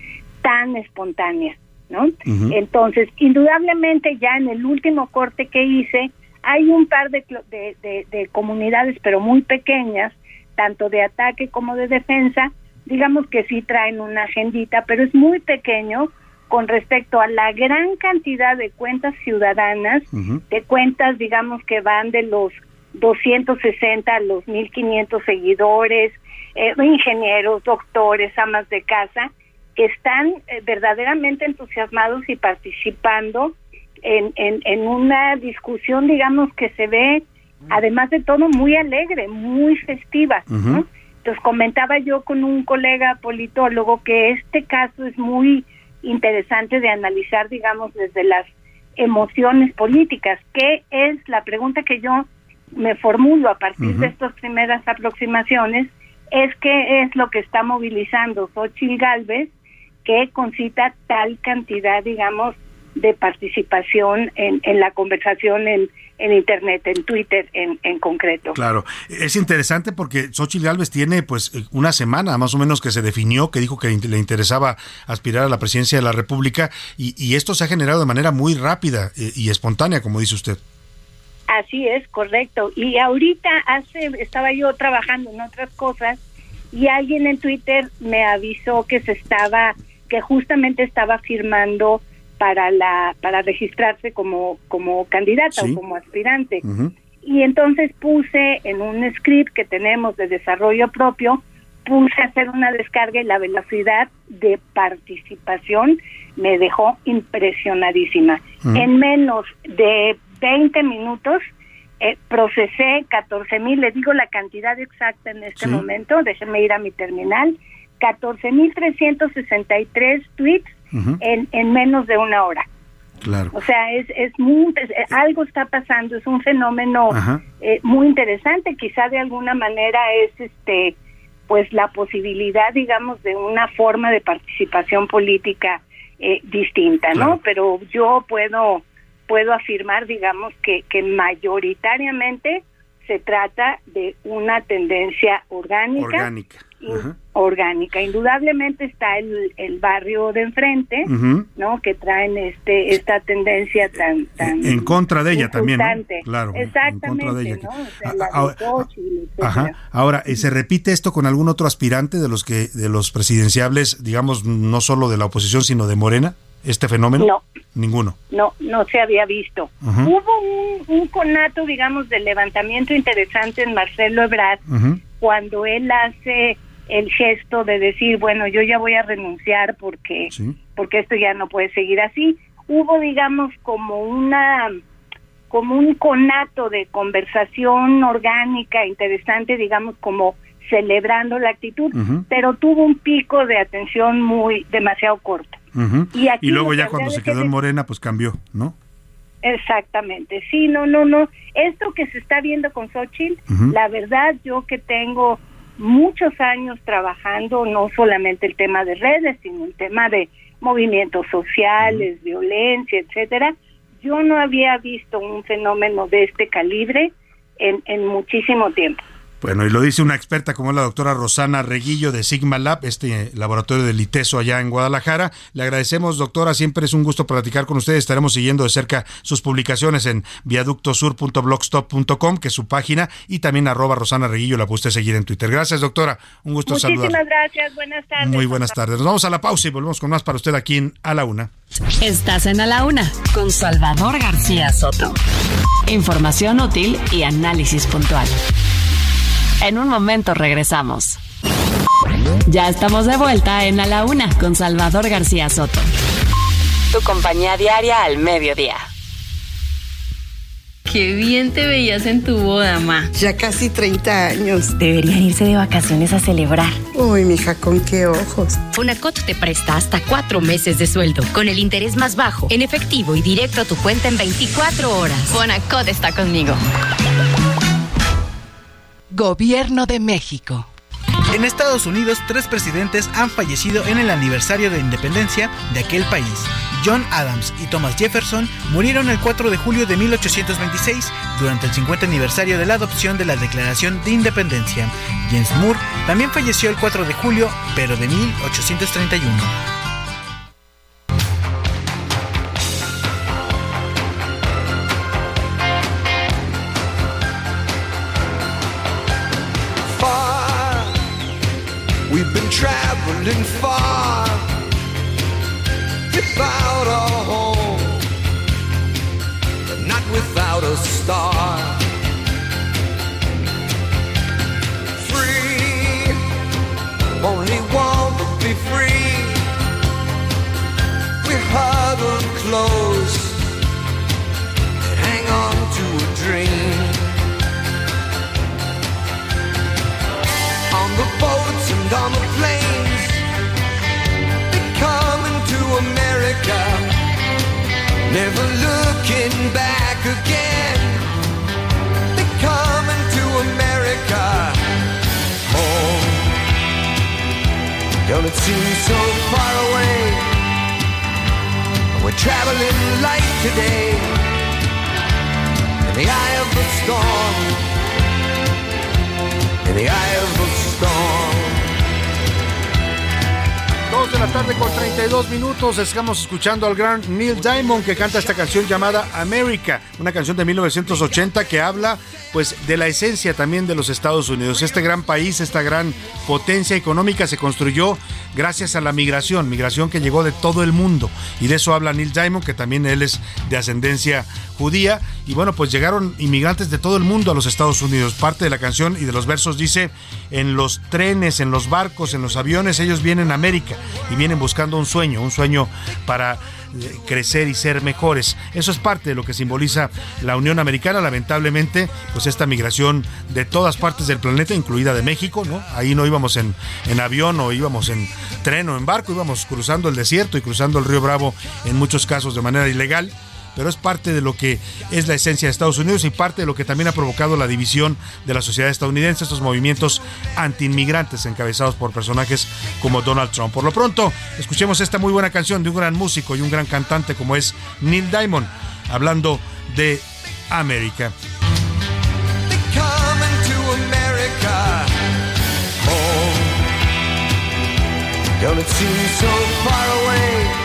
tan espontánea, ¿no? Entonces, indudablemente ya en el último corte que hice, hay un par de, de, de comunidades, pero muy pequeñas, tanto de ataque como de defensa, digamos que sí traen una agendita, pero es muy pequeño, con respecto a la gran cantidad de cuentas ciudadanas, de cuentas, digamos, que van de los 260 a los 1500 seguidores, eh, ingenieros, doctores, amas de casa, que están eh, verdaderamente entusiasmados y participando en, en, una discusión, digamos, que se ve, además de todo, muy alegre, muy festiva. Entonces comentaba yo con un colega politólogo que este caso es muy interesante de analizar, digamos, desde las emociones políticas. ¿Qué es la pregunta que yo me formulo a partir de estas primeras aproximaciones? Es qué es lo que está movilizando Xochitl Galvez que concita tal cantidad, digamos, de participación en, en la conversación en, en Internet, en Twitter en, en concreto. Claro, es interesante porque Xochitl Gálvez tiene pues una semana más o menos que se definió, que dijo que le interesaba aspirar a la presidencia de la República y, y esto se ha generado de manera muy rápida eh, y espontánea, como dice usted. Así es, correcto. Y ahorita hace, estaba yo trabajando en otras cosas y alguien en Twitter me avisó que se estaba, que justamente estaba firmando para la para registrarse como como candidata Sí. o como aspirante. Y entonces puse en un script que tenemos de desarrollo propio, puse a hacer una descarga y la velocidad de participación me dejó impresionadísima. En menos de 20 minutos eh, procesé 14 mil, les digo la cantidad exacta en este Sí. momento, déjenme ir a mi terminal, 14 mil 363 tweets en, en menos de una hora. Claro. O sea, es, es muy, es- eh, algo está pasando, es un fenómeno eh, muy interesante, quizá de alguna manera es este pues la posibilidad, digamos, de una forma de participación política eh, distinta, ¿no? Pero yo puedo puedo afirmar, digamos, que, que mayoritariamente se trata de una tendencia orgánica. Orgánica. Orgánica. Indudablemente está el, el barrio de enfrente. ¿no? Que traen este esta tendencia tan tan En contra de ella también. Claro, en Exactamente, contra de ella. ¿no? O sea, la de ahora-. Ajá. Eh, ¿se repite esto con algún otro aspirante de los que de los presidenciables, digamos, no solo de la oposición, sino de Morena? ¿Este fenómeno? No. Ninguno. no no se había visto. Hubo un, un conato, digamos, de levantamiento interesante en Marcelo Ebrard cuando él hace el gesto de decir, bueno, yo ya voy a renunciar porque porque esto ya no puede seguir así. Hubo, digamos, como una como un conato de conversación orgánica interesante, digamos, como celebrando la actitud, pero tuvo un pico de atención muy demasiado corto. Y aquí luego ya cuando se quedó que- en Morena, pues cambió, ¿no? Exactamente, sí, no, no, no. Esto que se está viendo con Xochitl, la verdad, yo que tengo muchos años trabajando, no solamente el tema de redes, sino el tema de movimientos sociales, violencia, etcétera, yo no había visto un fenómeno de este calibre en, en muchísimo tiempo. Bueno, y lo dice una experta como es la doctora Rosana Reguillo de Sigma Lab, este laboratorio del ITESO allá en Guadalajara. Le agradecemos, doctora, siempre es un gusto platicar con usted. Estaremos siguiendo de cerca sus publicaciones en viaductosur.blogstop.com, que es su página, y también arroba Rosana Reguillo, la puede usted seguir en Twitter. Gracias, doctora. Un gusto Muchísimas saludar. gracias, buenas tardes. Muy buenas tardes. Nos vamos a la pausa y volvemos con más para usted aquí en A la Una. Estás en A la Una con Salvador García Soto. Información útil y análisis puntual. En un momento regresamos. Ya estamos de vuelta en A la Una con Salvador García Soto. Tu compañía diaria al mediodía. Qué bien te veías en tu boda, ma. Ya casi 30 años. Deberían irse de vacaciones a celebrar. Uy, mija, con qué ojos. Fonacot te presta hasta cuatro meses de sueldo, con el interés más bajo, en efectivo y directo a tu cuenta en 24 horas. Fonacot está conmigo. Gobierno de México. En Estados Unidos, tres presidentes han fallecido en el aniversario de independencia de aquel país. John Adams y Thomas Jefferson murieron el 4 de julio de 1826 durante el 50 aniversario de la adopción de la Declaración de Independencia. James Moore también falleció el 4 de julio, pero de 1831. Traveling far without a home, but not without a star. Free, only want to be free. We huddled close and hang on to a dream. on the boats and on the Don't it seem so far away? We're traveling light today in the eye of the storm. In the eye of the storm. Dos de la tarde con 32 minutos. Estamos escuchando al gran Neil Diamond que canta esta canción llamada America, una canción de 1980 que habla pues de la esencia también de los Estados Unidos. Este gran país, esta gran potencia económica se construyó gracias a la migración, migración que llegó de todo el mundo. Y de eso habla Neil Diamond, que también él es de ascendencia judía. Y bueno, pues llegaron inmigrantes de todo el mundo a los Estados Unidos. Parte de la canción y de los versos dice, en los trenes, en los barcos, en los aviones, ellos vienen a América y vienen buscando un sueño, un sueño para eh, crecer y ser mejores. Eso es parte de lo que simboliza la Unión Americana. Lamentablemente, pues esta migración de todas partes del planeta, incluida de México, ¿no? Ahí no íbamos en, en avión o íbamos en tren o en barco, íbamos cruzando el desierto y cruzando el río Bravo en muchos casos de manera ilegal pero es parte de lo que es la esencia de Estados Unidos y parte de lo que también ha provocado la división de la sociedad estadounidense, estos movimientos antiinmigrantes encabezados por personajes como Donald Trump. Por lo pronto, escuchemos esta muy buena canción de un gran músico y un gran cantante como es Neil Diamond, hablando de América. Home. Don't seem so far away?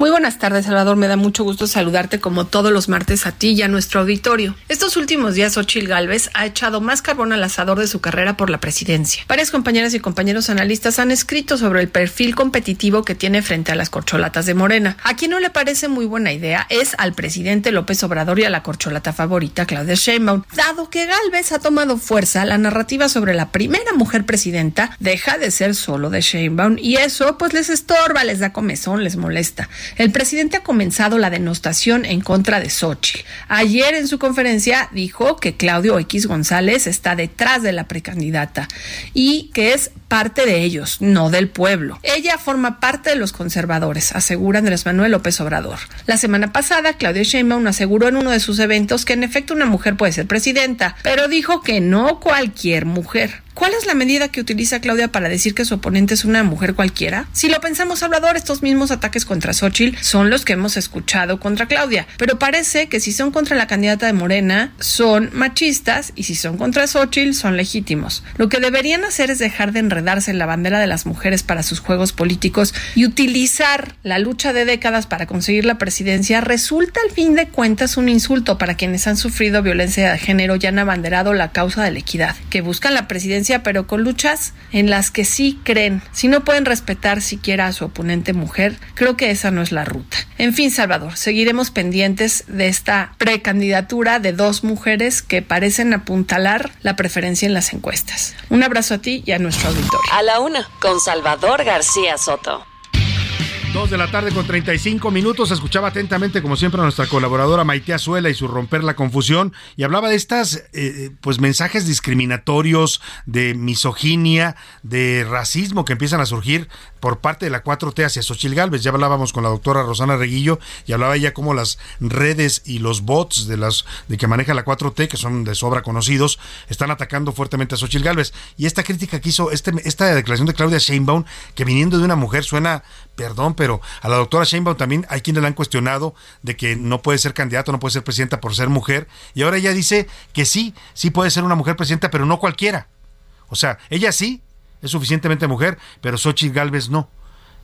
Muy buenas tardes, Salvador. Me da mucho gusto saludarte como todos los martes a ti y a nuestro auditorio. Estos últimos días, Ochil Gálvez ha echado más carbón al asador de su carrera por la presidencia. Varias compañeras y compañeros analistas han escrito sobre el perfil competitivo que tiene frente a las corcholatas de Morena. A quien no le parece muy buena idea es al presidente López Obrador y a la corcholata favorita, Claudia Sheinbaum. Dado que Gálvez ha tomado fuerza, la narrativa sobre la primera mujer presidenta deja de ser solo de Sheinbaum y eso pues les estorba, les da comezón, les molesta. El presidente ha comenzado la denostación en contra de Xochitl. Ayer en su conferencia dijo que Claudio X González está detrás de la precandidata y que es parte de ellos, no del pueblo. Ella forma parte de los conservadores, asegura Andrés Manuel López Obrador. La semana pasada, Claudia Sheinbaum aseguró en uno de sus eventos que en efecto una mujer puede ser presidenta, pero dijo que no cualquier mujer. ¿Cuál es la medida que utiliza Claudia para decir que su oponente es una mujer cualquiera? Si lo pensamos, Hablador, estos mismos ataques contra Xochitl son los que hemos escuchado contra Claudia. Pero parece que si son contra la candidata de Morena, son machistas y si son contra Xochitl, son legítimos. Lo que deberían hacer es dejar de enredarse en la bandera de las mujeres para sus juegos políticos y utilizar la lucha de décadas para conseguir la presidencia. Resulta al fin de cuentas un insulto para quienes han sufrido violencia de género y han abanderado la causa de la equidad, que buscan la presidencia pero con luchas en las que sí creen. Si no pueden respetar siquiera a su oponente mujer, creo que esa no es la ruta. En fin, Salvador, seguiremos pendientes de esta precandidatura de dos mujeres que parecen apuntalar la preferencia en las encuestas. Un abrazo a ti y a nuestro auditorio. A la una, con Salvador García Soto. Dos de la tarde con 35 minutos. Escuchaba atentamente, como siempre, a nuestra colaboradora Maite Azuela y su romper la confusión. Y hablaba de estas, eh, pues, mensajes discriminatorios, de misoginia, de racismo que empiezan a surgir por parte de la 4T hacia Xochil Gálvez. Ya hablábamos con la doctora Rosana Reguillo y hablaba ella cómo las redes y los bots de las de que maneja la 4T, que son de sobra conocidos, están atacando fuertemente a Xochil Gálvez. Y esta crítica que hizo, este, esta declaración de Claudia Sheinbaum, que viniendo de una mujer suena, perdón, pero a la doctora Sheinbaum también hay quienes la han cuestionado de que no puede ser candidato, no puede ser presidenta por ser mujer. Y ahora ella dice que sí, sí puede ser una mujer presidenta, pero no cualquiera. O sea, ella sí, es suficientemente mujer, pero Xochitl Galvez no.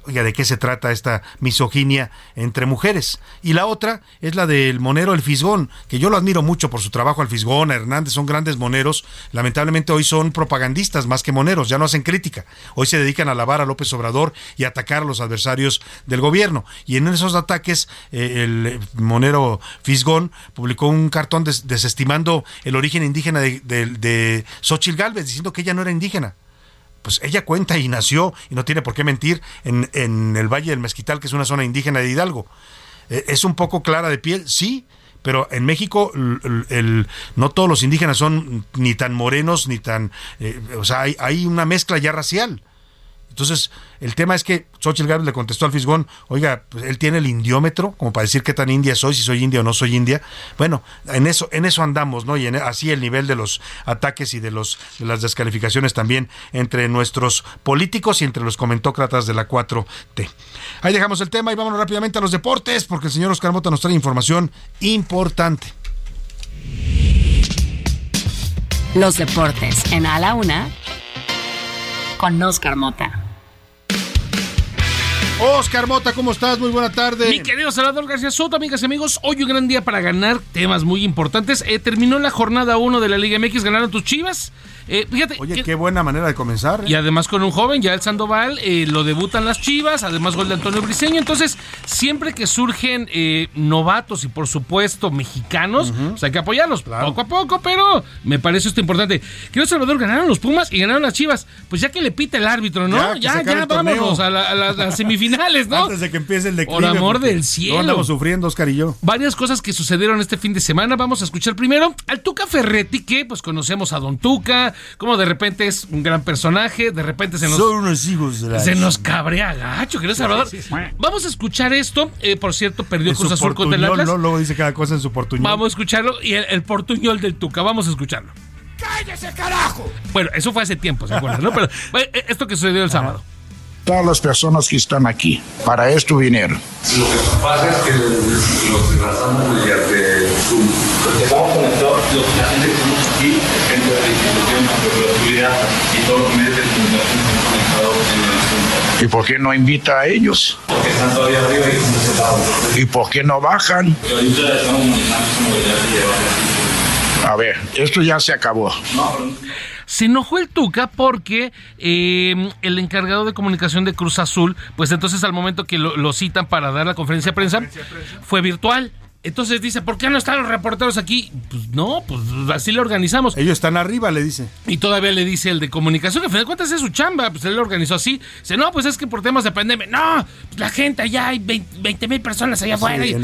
Oiga, ¿de qué se trata esta misoginia entre mujeres? Y la otra es la del monero El Fisgón, que yo lo admiro mucho por su trabajo al Fisgón, a Hernández, son grandes moneros. Lamentablemente hoy son propagandistas más que moneros, ya no hacen crítica. Hoy se dedican a alabar a López Obrador y a atacar a los adversarios del gobierno. Y en esos ataques, eh, el monero Fisgón publicó un cartón des- desestimando el origen indígena de, de, de Xochitl Gálvez, diciendo que ella no era indígena pues ella cuenta y nació, y no tiene por qué mentir, en, en el Valle del Mezquital, que es una zona indígena de Hidalgo. Eh, ¿Es un poco clara de piel? Sí, pero en México el, no todos los indígenas son ni tan morenos ni tan, eh, o sea, hay, hay una mezcla ya racial. Entonces, el tema es que Xochitl Gálvez le contestó al Fisgón, oiga, pues, él tiene el indiómetro, como para decir qué tan india soy, si soy india o no soy india. Bueno, en eso, en eso andamos, ¿no? Y así el nivel de los ataques y de los de las descalificaciones también entre nuestros políticos y entre los comentócratas de la 4T. Ahí dejamos el tema y vámonos rápidamente a los deportes, porque el señor Oscar Mota nos trae información importante. Los deportes en A la Una con Oscar Mota. Oscar Mota, ¿cómo estás? Muy buena tarde. Mi querido Salvador García Soto, amigas y amigos, hoy un gran día para ganar temas muy importantes. Eh, terminó la jornada 1 de la Liga MX, ganaron tus chivas. Eh, fíjate. Oye, qué buena manera de comenzar. ¿eh? Y además con un joven, ya el Sandoval, eh, lo debutan las Chivas, además gol de Antonio Briseño. Entonces, siempre que surgen novatos y por supuesto mexicanos, pues hay que apoyarlos poco a poco, pero me parece esto importante. Quiero Salvador, ganaron los Pumas y ganaron las Chivas. Pues ya que le pita el árbitro, ¿no? Ya, Ya, vámonos a, la- a la- a las semifinales, ¿no? Antes de que empiece el declive. Por amor del cielo. andamos sufriendo, Oscar y yo. Varias cosas que sucedieron este fin de semana. Vamos a escuchar primero al Tuca Ferretti, que pues conocemos a Don Tuca, como de repente es un gran personaje, de repente se nos, Son unos hijos de la... se nos cabrea gacho, querido Salvador. Vamos a escuchar esto. Eh, por cierto, perdió Cruz Azul contra el Atlas. ¿no? Luego dice cada cosa en su portuñol. Vamos a escucharlo y el, el portuñol del Tuca. Vamos a escucharlo. ¡Cállese, carajo! Bueno, eso fue hace tiempo, ¿se acuerdan? ¿no? Pero (laughs) esto que sucedió el sábado. Todas las personas que están aquí, para esto vinieron. Lo que pasa es que los disfrazamos mediante Zoom. Estamos conectados, los- la gente que estamos de la y todos los medios de comunicación están conectados en el Zoom. ¿Y por qué no invita a ellos? Porque están todavía arriba y están separados. ¿Y por qué no bajan? Ahorita estamos manejando A ver, esto ya se acabó. Se enojó el Tuca porque eh, el encargado de comunicación de Cruz Azul, pues entonces al momento que lo, lo citan para dar la conferencia de prensa, fue virtual. Entonces dice, ¿por qué no están los reporteros aquí? Pues no, pues así lo organizamos. Ellos están arriba, le dice. Y todavía le dice el de comunicación, que al final de cuentas es su chamba, pues él lo organizó así. Dice, no, pues es que por temas de pandemia, no, pues la gente allá hay 20 mil personas allá afuera. Sí,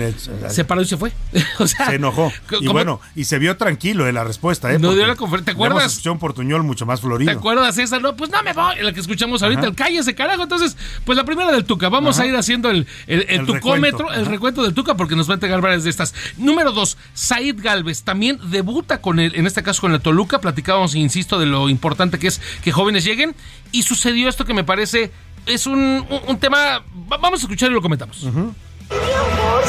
se paró y se fue. (laughs) o sea, se enojó. Y ¿cómo- bueno, y se vio tranquilo en la respuesta, ¿eh? No dio la confer- ¿te le acuerdas? escuchado un portuñol mucho más ¿Te florido. acuerdas esa? No, pues no me voy. La que escuchamos ahorita, Ajá. el cállese, carajo. Entonces, pues la primera del Tuca. Vamos Ajá. a ir haciendo el, el, el El tucómetro, recuento. el recuento del Tuca, porque nos va a entregar varias de estas. Número dos, Said Galvez también debuta con el, en este caso con el Toluca. Platicábamos, insisto, de lo importante que es que jóvenes lleguen. Y sucedió esto que me parece. Es un, un- un tema. va- Vamos a escuchar y lo comentamos. Mi amor,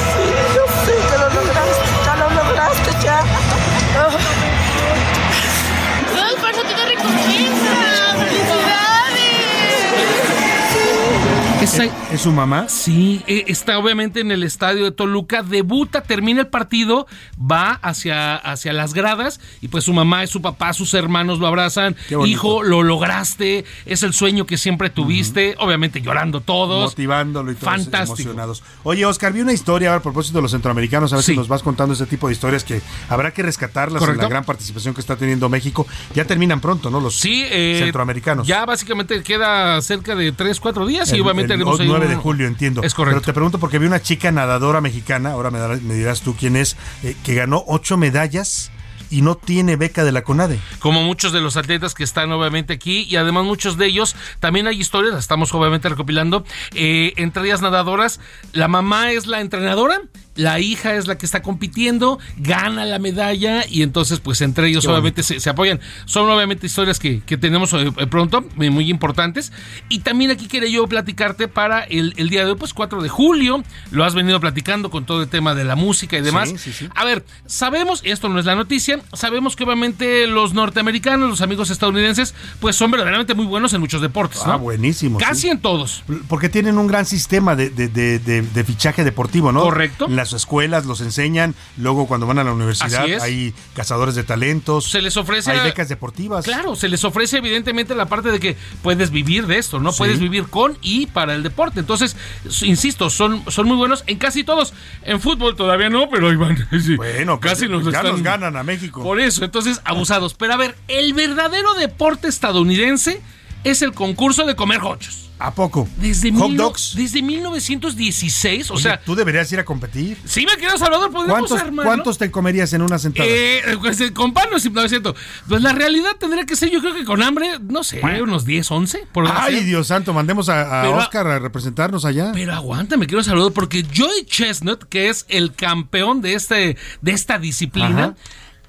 Es, ¿Es su mamá? Sí, eh, está obviamente en el estadio de Toluca, debuta, termina el partido, va hacia, hacia las gradas y pues su mamá y su papá, sus hermanos lo abrazan. Hijo, lo lograste, es el sueño que siempre tuviste, obviamente llorando todos. Motivándolo y todos Fantástico. emocionados. Oye, Oscar, vi una historia ahora a propósito de los centroamericanos. A ver Sí. si nos vas contando ese tipo de historias que habrá que rescatarlas en la gran participación que está teniendo México. Ya terminan pronto, ¿no? Los Sí, eh, centroamericanos. Ya básicamente queda cerca de 3, 4 días y obviamente el haremos ahí 9 de julio, entiendo. Es correcto. Pero te pregunto porque vi una chica nadadora mexicana, ahora me, darás- me dirás tú quién es, eh, que ganó ocho medallas y no tiene beca de la CONADE. como muchos de los atletas que están obviamente aquí y además muchos de ellos también hay historias, las estamos obviamente recopilando, eh, entre ellas nadadoras, la mamá es la entrenadora, la hija es la que está compitiendo, gana la medalla y entonces pues entre ellos Qué obviamente se, se apoyan. Son obviamente historias que, que tenemos eh, pronto, eh, muy importantes. Y también aquí quería yo platicarte para el, el día de hoy, pues 4 de julio, lo has venido platicando con todo el tema de la música y demás. Sí, sí, sí. A ver, sabemos, y esto no es la noticia, sabemos que obviamente los norteamericanos, los amigos estadounidenses, pues son verdaderamente muy buenos en muchos deportes, ¿no? Ah, buenísimo. Casi en todos. Porque tienen un gran sistema de, de- de- fichaje deportivo, ¿no? Correcto. Las escuelas los enseñan, luego cuando van a la universidad hay cazadores de talentos. Se les ofrece Hay becas deportivas. Claro, se les ofrece evidentemente la parte de que puedes vivir de esto, ¿no? Sí. Puedes vivir con y para el deporte. Entonces, insisto, son, son muy buenos en casi todos. En fútbol todavía no, pero. (laughs) Sí. Bueno, pues, casi nos ya están- nos ganan a México. Por eso, entonces, abusados. Pero a ver, el verdadero deporte estadounidense es el concurso de comer hochos. ¿A poco? Desde, Hot mil- dogs. desde 1916, o Oye, sea, tú deberías ir a competir. sí, me querido Salvador, podemos ¿Cuántos, armarlo. ¿Cuántos te comerías en una sentada? Eh, pues, eh, con pan no es cierto. Pues la realidad tendría que ser, yo creo que con hambre, no sé, unos 10, 11. Por Ay. Dios santo, mandemos a, a Pero- Oscar a representarnos allá. Pero aguanta, me quiero saludar porque Joey Chestnut, que es el campeón de, este, de esta disciplina, Ajá.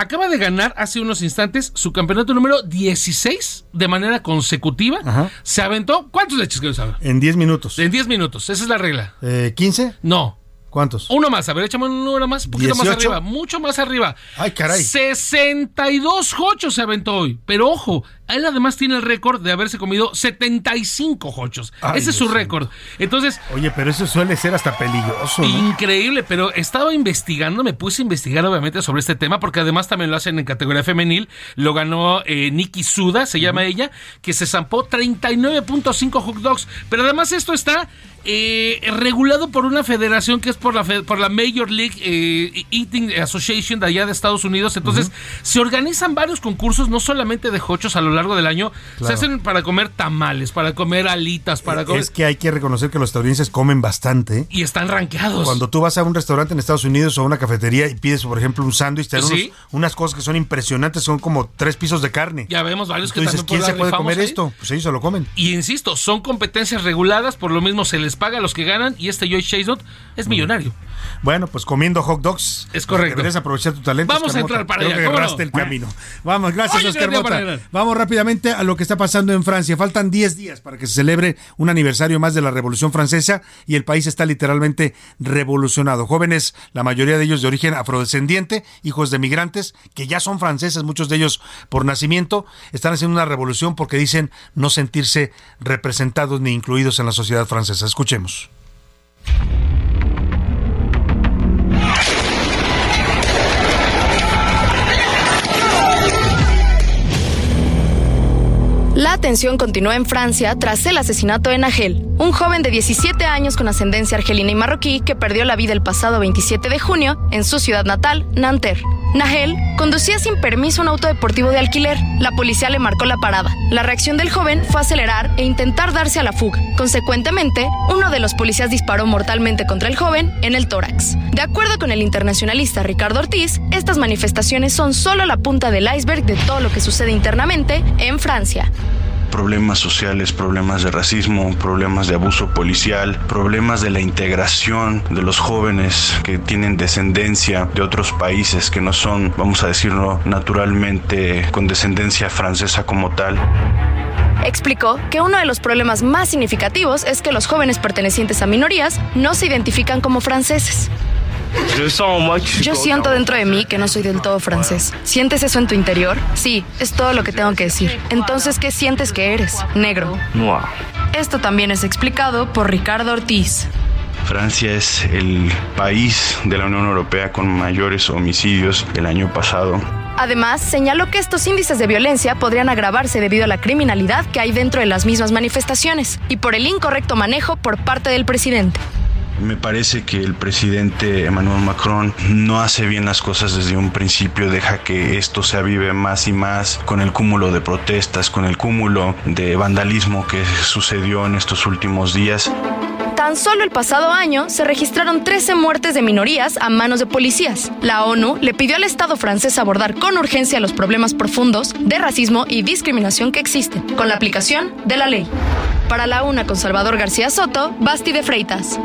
Acaba de ganar hace unos instantes su campeonato número 16 de manera consecutiva. Ajá. Se aventó. ¿Cuántos leches quiero saber? En 10 minutos. En 10 minutos, esa es la regla. Eh, ¿15? No. ¿Cuántos? Uno más, a ver, échame un número más, un poquito más 18. arriba, mucho más arriba. Ay, caray. 62 hochos se aventó hoy. Pero ojo, él además tiene el récord de haberse comido 75 hochos. Ay, Ese es su récord. Entonces, Oye, pero eso suele ser hasta peligroso. ¿no? Increíble, pero estaba investigando, me puse a investigar obviamente sobre este tema, porque además también lo hacen en categoría femenil. Lo ganó eh, Nikki Suda, se llama ella, que se zampó 39.5 hot dogs. Pero además esto está eh, regulado por una federación que es por la, por la Major League eh, Eating Association de allá de Estados Unidos. Entonces, se organizan varios concursos, no solamente de hochos a lo largo del año, se hacen para comer tamales, para comer alitas, para comer... Es que hay que reconocer que los estadounidenses comen bastante. Y están rankeados. Cuando tú vas a un restaurante en Estados Unidos o a una cafetería y pides, por ejemplo, un sándwich, te dan Sí. unos- unas cosas que son impresionantes, son como tres pisos de carne. Ya vemos varios que dices, también ¿quién se puede comer ahí? esto? Pues ellos se lo comen. Y insisto, son competencias reguladas, por lo mismo se les paga a los que ganan y este Joy Chestnut es millonario. Bueno, pues comiendo hot dogs. Es correcto. Deberías aprovechar tu talento. Vamos Oscar a entrar Mota. para Creo allá, que el camino. Vamos, gracias, Oye, Oscar Mota. Vamos rápidamente a lo que está pasando en Francia. Faltan 10 días para que se celebre un aniversario más de la Revolución Francesa y el país está literalmente revolucionado. Jóvenes, la mayoría de ellos de origen afrodescendiente, hijos de migrantes, que ya son franceses, muchos de ellos por nacimiento, están haciendo una revolución porque dicen no sentirse representados ni incluidos en la sociedad francesa. Escuchemos. La atención continúa en Francia tras el asesinato de Nagel, un joven de 17 años con ascendencia argelina y marroquí que perdió la vida el pasado 27 de junio en su ciudad natal, Nanterre. Nagel conducía sin permiso un auto deportivo de alquiler. La policía le marcó la parada. La reacción del joven fue acelerar e intentar darse a la fuga. Consecuentemente, uno de los policías disparó mortalmente contra el joven en el tórax. De acuerdo con el internacionalista Ricardo Ortiz, estas manifestaciones son solo la punta del iceberg de todo lo que sucede internamente en Francia. Problemas sociales, problemas de racismo, problemas de abuso policial, problemas de la integración de los jóvenes que tienen descendencia de otros países que no son, vamos a decirlo, naturalmente con descendencia francesa como tal. Explicó que uno de los problemas más significativos es que los jóvenes pertenecientes a minorías no se identifican como franceses. Yo siento dentro de mí que no soy del todo francés. ¿Sientes eso en tu interior? Sí, es todo lo que tengo que decir. Entonces, ¿qué sientes que eres? Negro. Esto también es explicado por Ricardo Ortiz. Francia es el país de la Unión Europea con mayores homicidios el año pasado. Además, señaló que estos índices de violencia podrían agravarse debido a la criminalidad que hay dentro de las mismas manifestaciones y por el incorrecto manejo por parte del presidente. Me parece que el presidente Emmanuel Macron no hace bien las cosas desde un principio, deja que esto se avive más y más con el cúmulo de protestas, con el cúmulo de vandalismo que sucedió en estos últimos días. Tan solo el pasado año se registraron 13 muertes de minorías a manos de policías. La ONU le pidió al Estado francés abordar con urgencia los problemas profundos de racismo y discriminación que existen, con la aplicación de la ley. Para la UNA con Salvador García Soto, Basti de Freitas.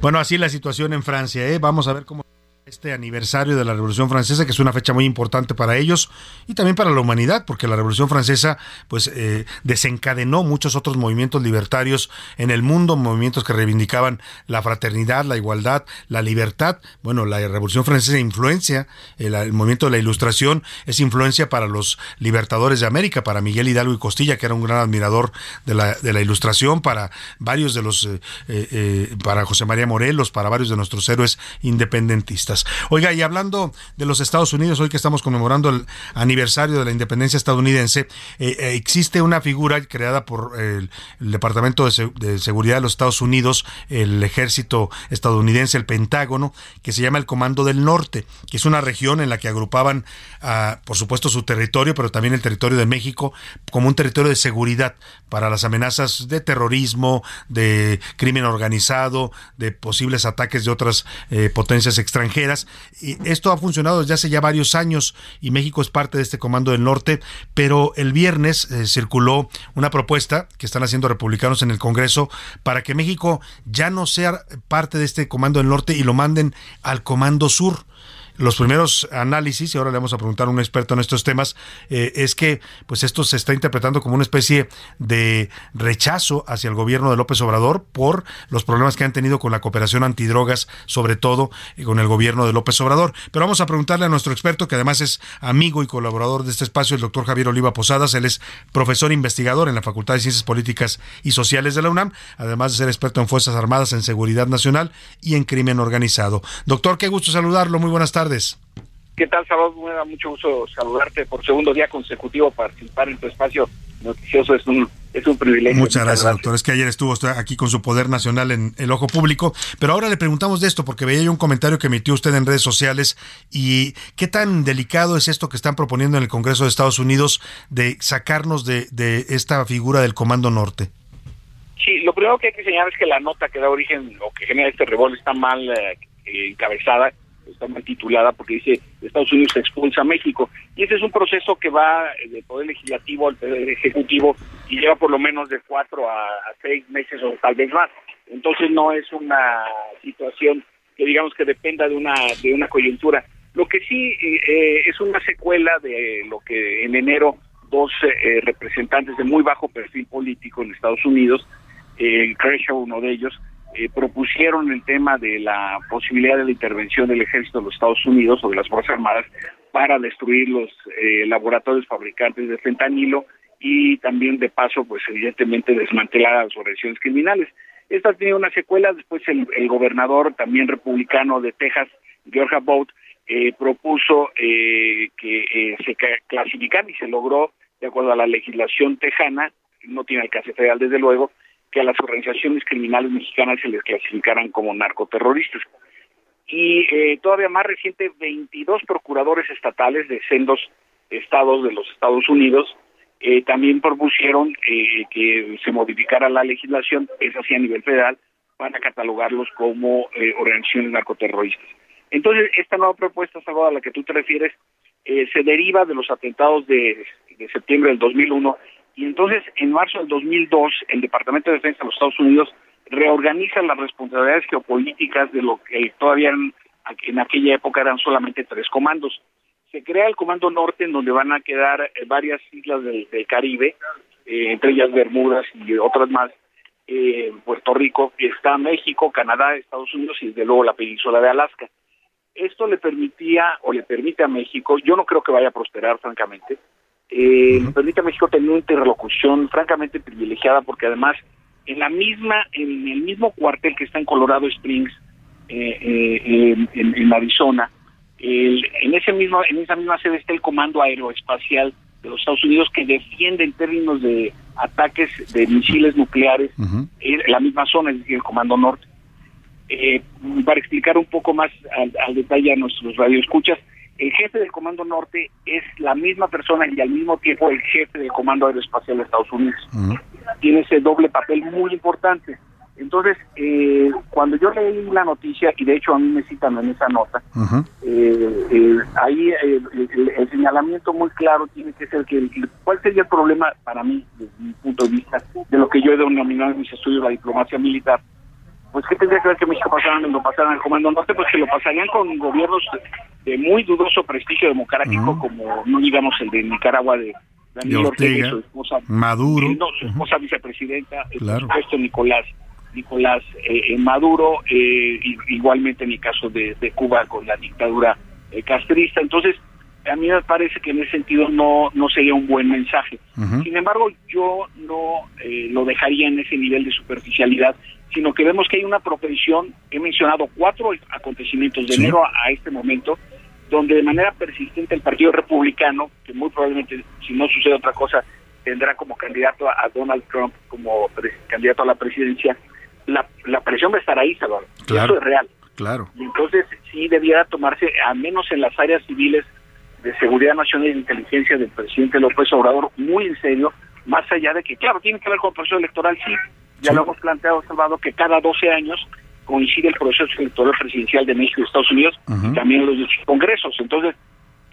Bueno, así la situación en Francia, ¿eh? Vamos a ver cómo este aniversario de la Revolución Francesa, que es una fecha muy importante para ellos y también para la humanidad, porque la Revolución Francesa pues eh, desencadenó muchos otros movimientos libertarios en el mundo, movimientos que reivindicaban la fraternidad, la igualdad, la libertad. Bueno, la Revolución Francesa influencia, el, movimiento de la Ilustración es influencia para los libertadores de América, para Miguel Hidalgo y Costilla, que era un gran admirador de la, de la Ilustración, para varios de los, eh, eh, para José María Morelos, para varios de nuestros héroes independentistas. Oiga, y hablando de los Estados Unidos, hoy que estamos conmemorando el aniversario de la independencia estadounidense, eh, eh, existe una figura creada por el, Departamento de Seguridad de los Estados Unidos, el ejército estadounidense, el Pentágono, que se llama el Comando del Norte, que es una región en la que agrupaban, ah, por supuesto, su territorio, pero también el territorio de México, como un territorio de seguridad para las amenazas de terrorismo, de crimen organizado, de posibles ataques de otras eh, potencias extranjeras. Esto ha funcionado desde hace ya varios años y México es parte de este Comando del Norte, pero el viernes eh, circuló una propuesta que están haciendo republicanos en el Congreso para que México ya no sea parte de este Comando del Norte y lo manden al Comando Sur los primeros análisis, y ahora le vamos a preguntar a un experto en estos temas, eh, es que pues esto se está interpretando como una especie de rechazo hacia el gobierno de López Obrador por los problemas que han tenido con la cooperación antidrogas, sobre todo eh, con el gobierno de López Obrador. Pero vamos a preguntarle a nuestro experto, que además es amigo y colaborador de este espacio, el doctor Javier Oliva Posadas. Él es profesor investigador en la Facultad de Ciencias Políticas y Sociales de la UNAM, además de ser experto en Fuerzas Armadas, en seguridad nacional y en crimen organizado. Doctor, qué gusto saludarlo. Muy buenas tardes. ¿Qué tal, Salvador? Me da mucho gusto saludarte por segundo día consecutivo. Participar en tu espacio noticioso es un, es un privilegio. Muchas gracias, doctor. Es que ayer estuvo usted aquí con su poder nacional en el ojo público, pero ahora le preguntamos de esto porque veía yo un comentario que emitió usted en redes sociales y qué tan delicado es esto que están proponiendo en el Congreso de Estados Unidos de sacarnos de, de esta figura del Comando Norte. Sí, lo primero que hay que señalar es que la nota que da origen o que genera este revuelo está mal eh, encabezada, está mal titulada porque dice Estados Unidos expulsa a México. Y ese es un proceso que va eh, del Poder Legislativo al Poder Ejecutivo y lleva por lo menos de cuatro a, seis meses o tal vez más. Entonces no es una situación que digamos que dependa de una, de una coyuntura. Lo que sí eh, eh, es una secuela de lo que en enero dos eh, representantes de muy bajo perfil político en Estados Unidos, eh, Crenshaw, uno de ellos, eh, propusieron el tema de la posibilidad de la intervención del ejército de los Estados Unidos o de las Fuerzas Armadas para destruir los eh, laboratorios fabricantes de fentanilo y también de paso, pues evidentemente desmantelar las organizaciones criminales. Esta tiene una secuela, después el, gobernador también republicano de Texas, George Abbott, eh, propuso eh, que eh, se ca- clasificara y se logró, de acuerdo a la legislación tejana, no tiene alcance federal desde luego, que a las organizaciones criminales mexicanas se les clasificaran como narcoterroristas. Y eh, todavía más reciente, 22 procuradores estatales de sendos estados de los Estados Unidos eh, también propusieron eh, que se modificara la legislación, es así a nivel federal, para catalogarlos como eh, organizaciones narcoterroristas. Entonces, esta nueva propuesta, Salvador, a la que tú te refieres, eh, se deriva de los atentados de, de septiembre del 2001 y entonces en marzo del 2002 el Departamento de Defensa de los Estados Unidos reorganiza las responsabilidades geopolíticas de lo que todavía en, aquella época eran solamente tres comandos. Se crea el Comando Norte en donde van a quedar eh, varias islas del, del Caribe, eh, entre ellas Bermudas y otras más, eh, Puerto Rico, está México, Canadá, Estados Unidos y desde luego la península de Alaska. Esto le permitía o le permite a México, yo no creo que vaya a prosperar francamente, eh, le permite a México tener una interlocución francamente privilegiada porque además en la misma, en el mismo cuartel que está en Colorado Springs, eh, eh, en, Arizona, el- en ese mismo, en esa misma sede está el Comando Aeroespacial de los Estados Unidos que defiende en términos de ataques de misiles nucleares la misma zona, es decir, el Comando Norte. Eh, para explicar un poco más al, al detalle a nuestros radioescuchas, el jefe del Comando Norte es la misma persona y al mismo tiempo el jefe del Comando Aeroespacial de Estados Unidos. Tiene ese doble papel muy importante. Entonces, eh, cuando yo leí la noticia, y de hecho a mí me citan en esa nota, eh, eh, ahí eh, el, el señalamiento muy claro tiene que ser que el- cuál sería el problema para mí, desde mi punto de vista, de lo que yo he denominado en mis estudios la diplomacia militar, pues qué tendría que ver que México pasara, lo pasara al Comando Norte, pues que lo pasarían con gobiernos de, de muy dudoso prestigio democrático, como no digamos el de Nicaragua de Daniel De Ortega su esposa Maduro. eh, no, su esposa vicepresidenta, Claro. por supuesto Nicolás Nicolás eh, eh, Maduro, eh, igualmente en el caso de, de Cuba con la dictadura eh, castrista. Entonces, a mí me parece que en ese sentido no, no sería un buen mensaje. Sin embargo, yo no eh, lo dejaría en ese nivel de superficialidad, sino que vemos que hay una propensión, he mencionado cuatro acontecimientos de enero a, este momento, donde de manera persistente el Partido Republicano, que muy probablemente, si no sucede otra cosa, tendrá como candidato a, Donald Trump como candidato a la presidencia, la, la presión va a estar ahí, Salvador. Eso es real. Claro. Entonces sí debiera tomarse, al menos en las áreas civiles, de Seguridad Nacional y de Inteligencia del presidente López Obrador muy en serio, más allá de que, claro, tiene que ver con el proceso electoral, sí, ya lo hemos planteado, Salvador, que cada 12 años coincide el proceso electoral presidencial de México y Estados Unidos, y también los congresos. Entonces,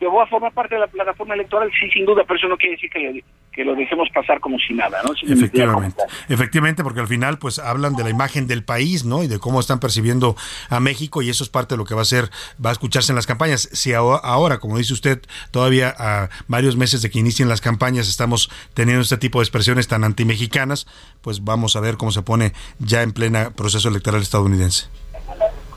que voy a formar parte de la plataforma electoral, sí, sin duda, pero eso no quiere decir que, que lo dejemos pasar como si nada, ¿no? efectivamente, efectivamente, porque al final, pues hablan de la imagen del país, ¿no? Y de cómo están percibiendo a México, y eso es parte de lo que va a ser, va a escucharse en las campañas. Si ahora, como dice usted, todavía a varios meses de que inicien las campañas estamos teniendo este tipo de expresiones tan antimexicanas, pues vamos a ver cómo se pone ya en plena proceso electoral estadounidense.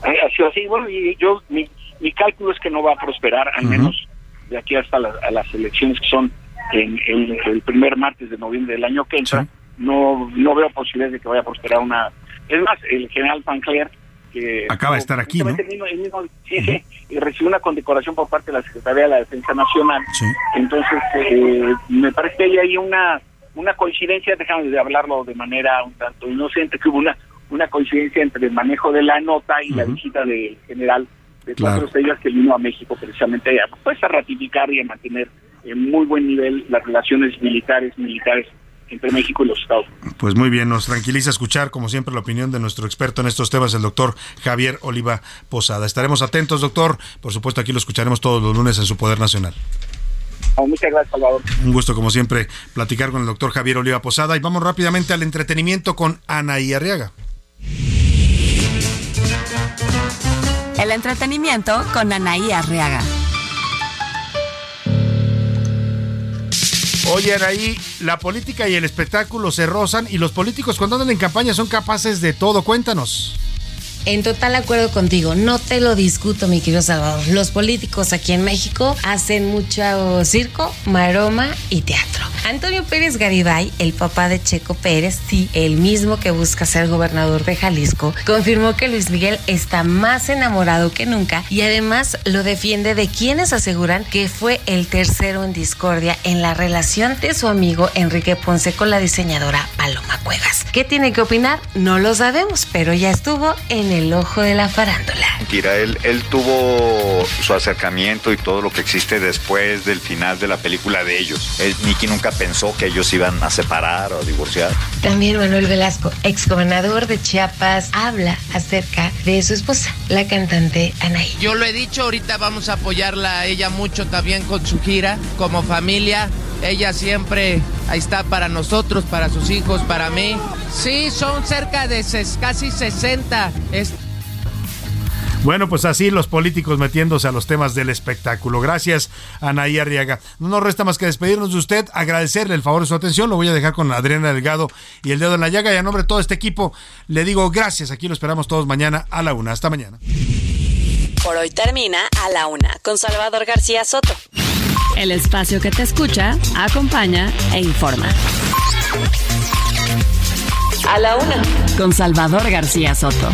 Así, así bueno, y yo, mi, mi cálculo es que no va a prosperar, al menos de aquí hasta las elecciones que son en, el primer martes de noviembre del año que entra, no, no veo posibilidades de que vaya a prosperar una... Es más, el general Pancler que acaba de estar aquí, ¿no? sí, y recibió una condecoración por parte de la Secretaría de la Defensa Nacional. Entonces, eh, me parece que hay ahí una una coincidencia, déjame de hablarlo de manera un tanto inocente, que hubo una una coincidencia entre el manejo de la nota y la visita del general de cuatro estrellas que vino a México precisamente a, pues, a ratificar y a mantener en muy buen nivel las relaciones militares militares entre México y los Estados. Pues muy bien, nos tranquiliza escuchar, como siempre, la opinión de nuestro experto en estos temas, el doctor Javier Oliva Posada. Estaremos atentos, doctor. Por supuesto, aquí lo escucharemos todos los lunes en su Poder Nacional. Oh, muchas gracias, Salvador. Un gusto, como siempre, platicar con el doctor Javier Oliva Posada. Y vamos rápidamente al entretenimiento con Anaí Arriaga. El entretenimiento con Anaí Arriaga. Oye, Anaí, la política y el espectáculo se rozan y los políticos cuando andan en campaña son capaces de todo. Cuéntanos. En total acuerdo contigo, no te lo discuto, mi querido Salvador. Los políticos aquí en México hacen mucho circo, maroma y teatro. Antonio Pérez Garibay, el papá de Checo Pérez, sí, el mismo que busca ser gobernador de Jalisco, confirmó que Luis Miguel está más enamorado que nunca y además lo defiende de quienes aseguran que fue el tercero en discordia en la relación de su amigo Enrique Ponce con la diseñadora Paloma Cuevas. ¿Qué tiene que opinar? No lo sabemos, pero ya estuvo en el ojo de la farándula. Mentira, él, él tuvo su acercamiento y todo lo que existe después del final de la película de ellos. Él, Nicky nunca pensó que ellos iban a separar o divorciar. También Manuel Velasco, exgobernador de Chiapas, habla acerca de su esposa, la cantante Anaí. Yo lo he dicho, ahorita vamos a apoyarla a ella mucho también con su gira, como familia. Ella siempre ahí está para nosotros, para sus hijos, para mí. Sí, son cerca de casi 60. Bueno, pues así los políticos metiéndose a los temas del espectáculo. Gracias, Anaí Arriaga. No nos resta más que despedirnos de usted, agradecerle el favor de su atención. Lo voy a dejar con Adriana Delgado y el dedo en la llaga. Y a nombre de todo este equipo, le digo gracias. Aquí lo esperamos todos mañana a la una. Hasta mañana. Por hoy termina a la una con Salvador García Soto. El espacio que te escucha, acompaña e informa. A la una con Salvador García Soto.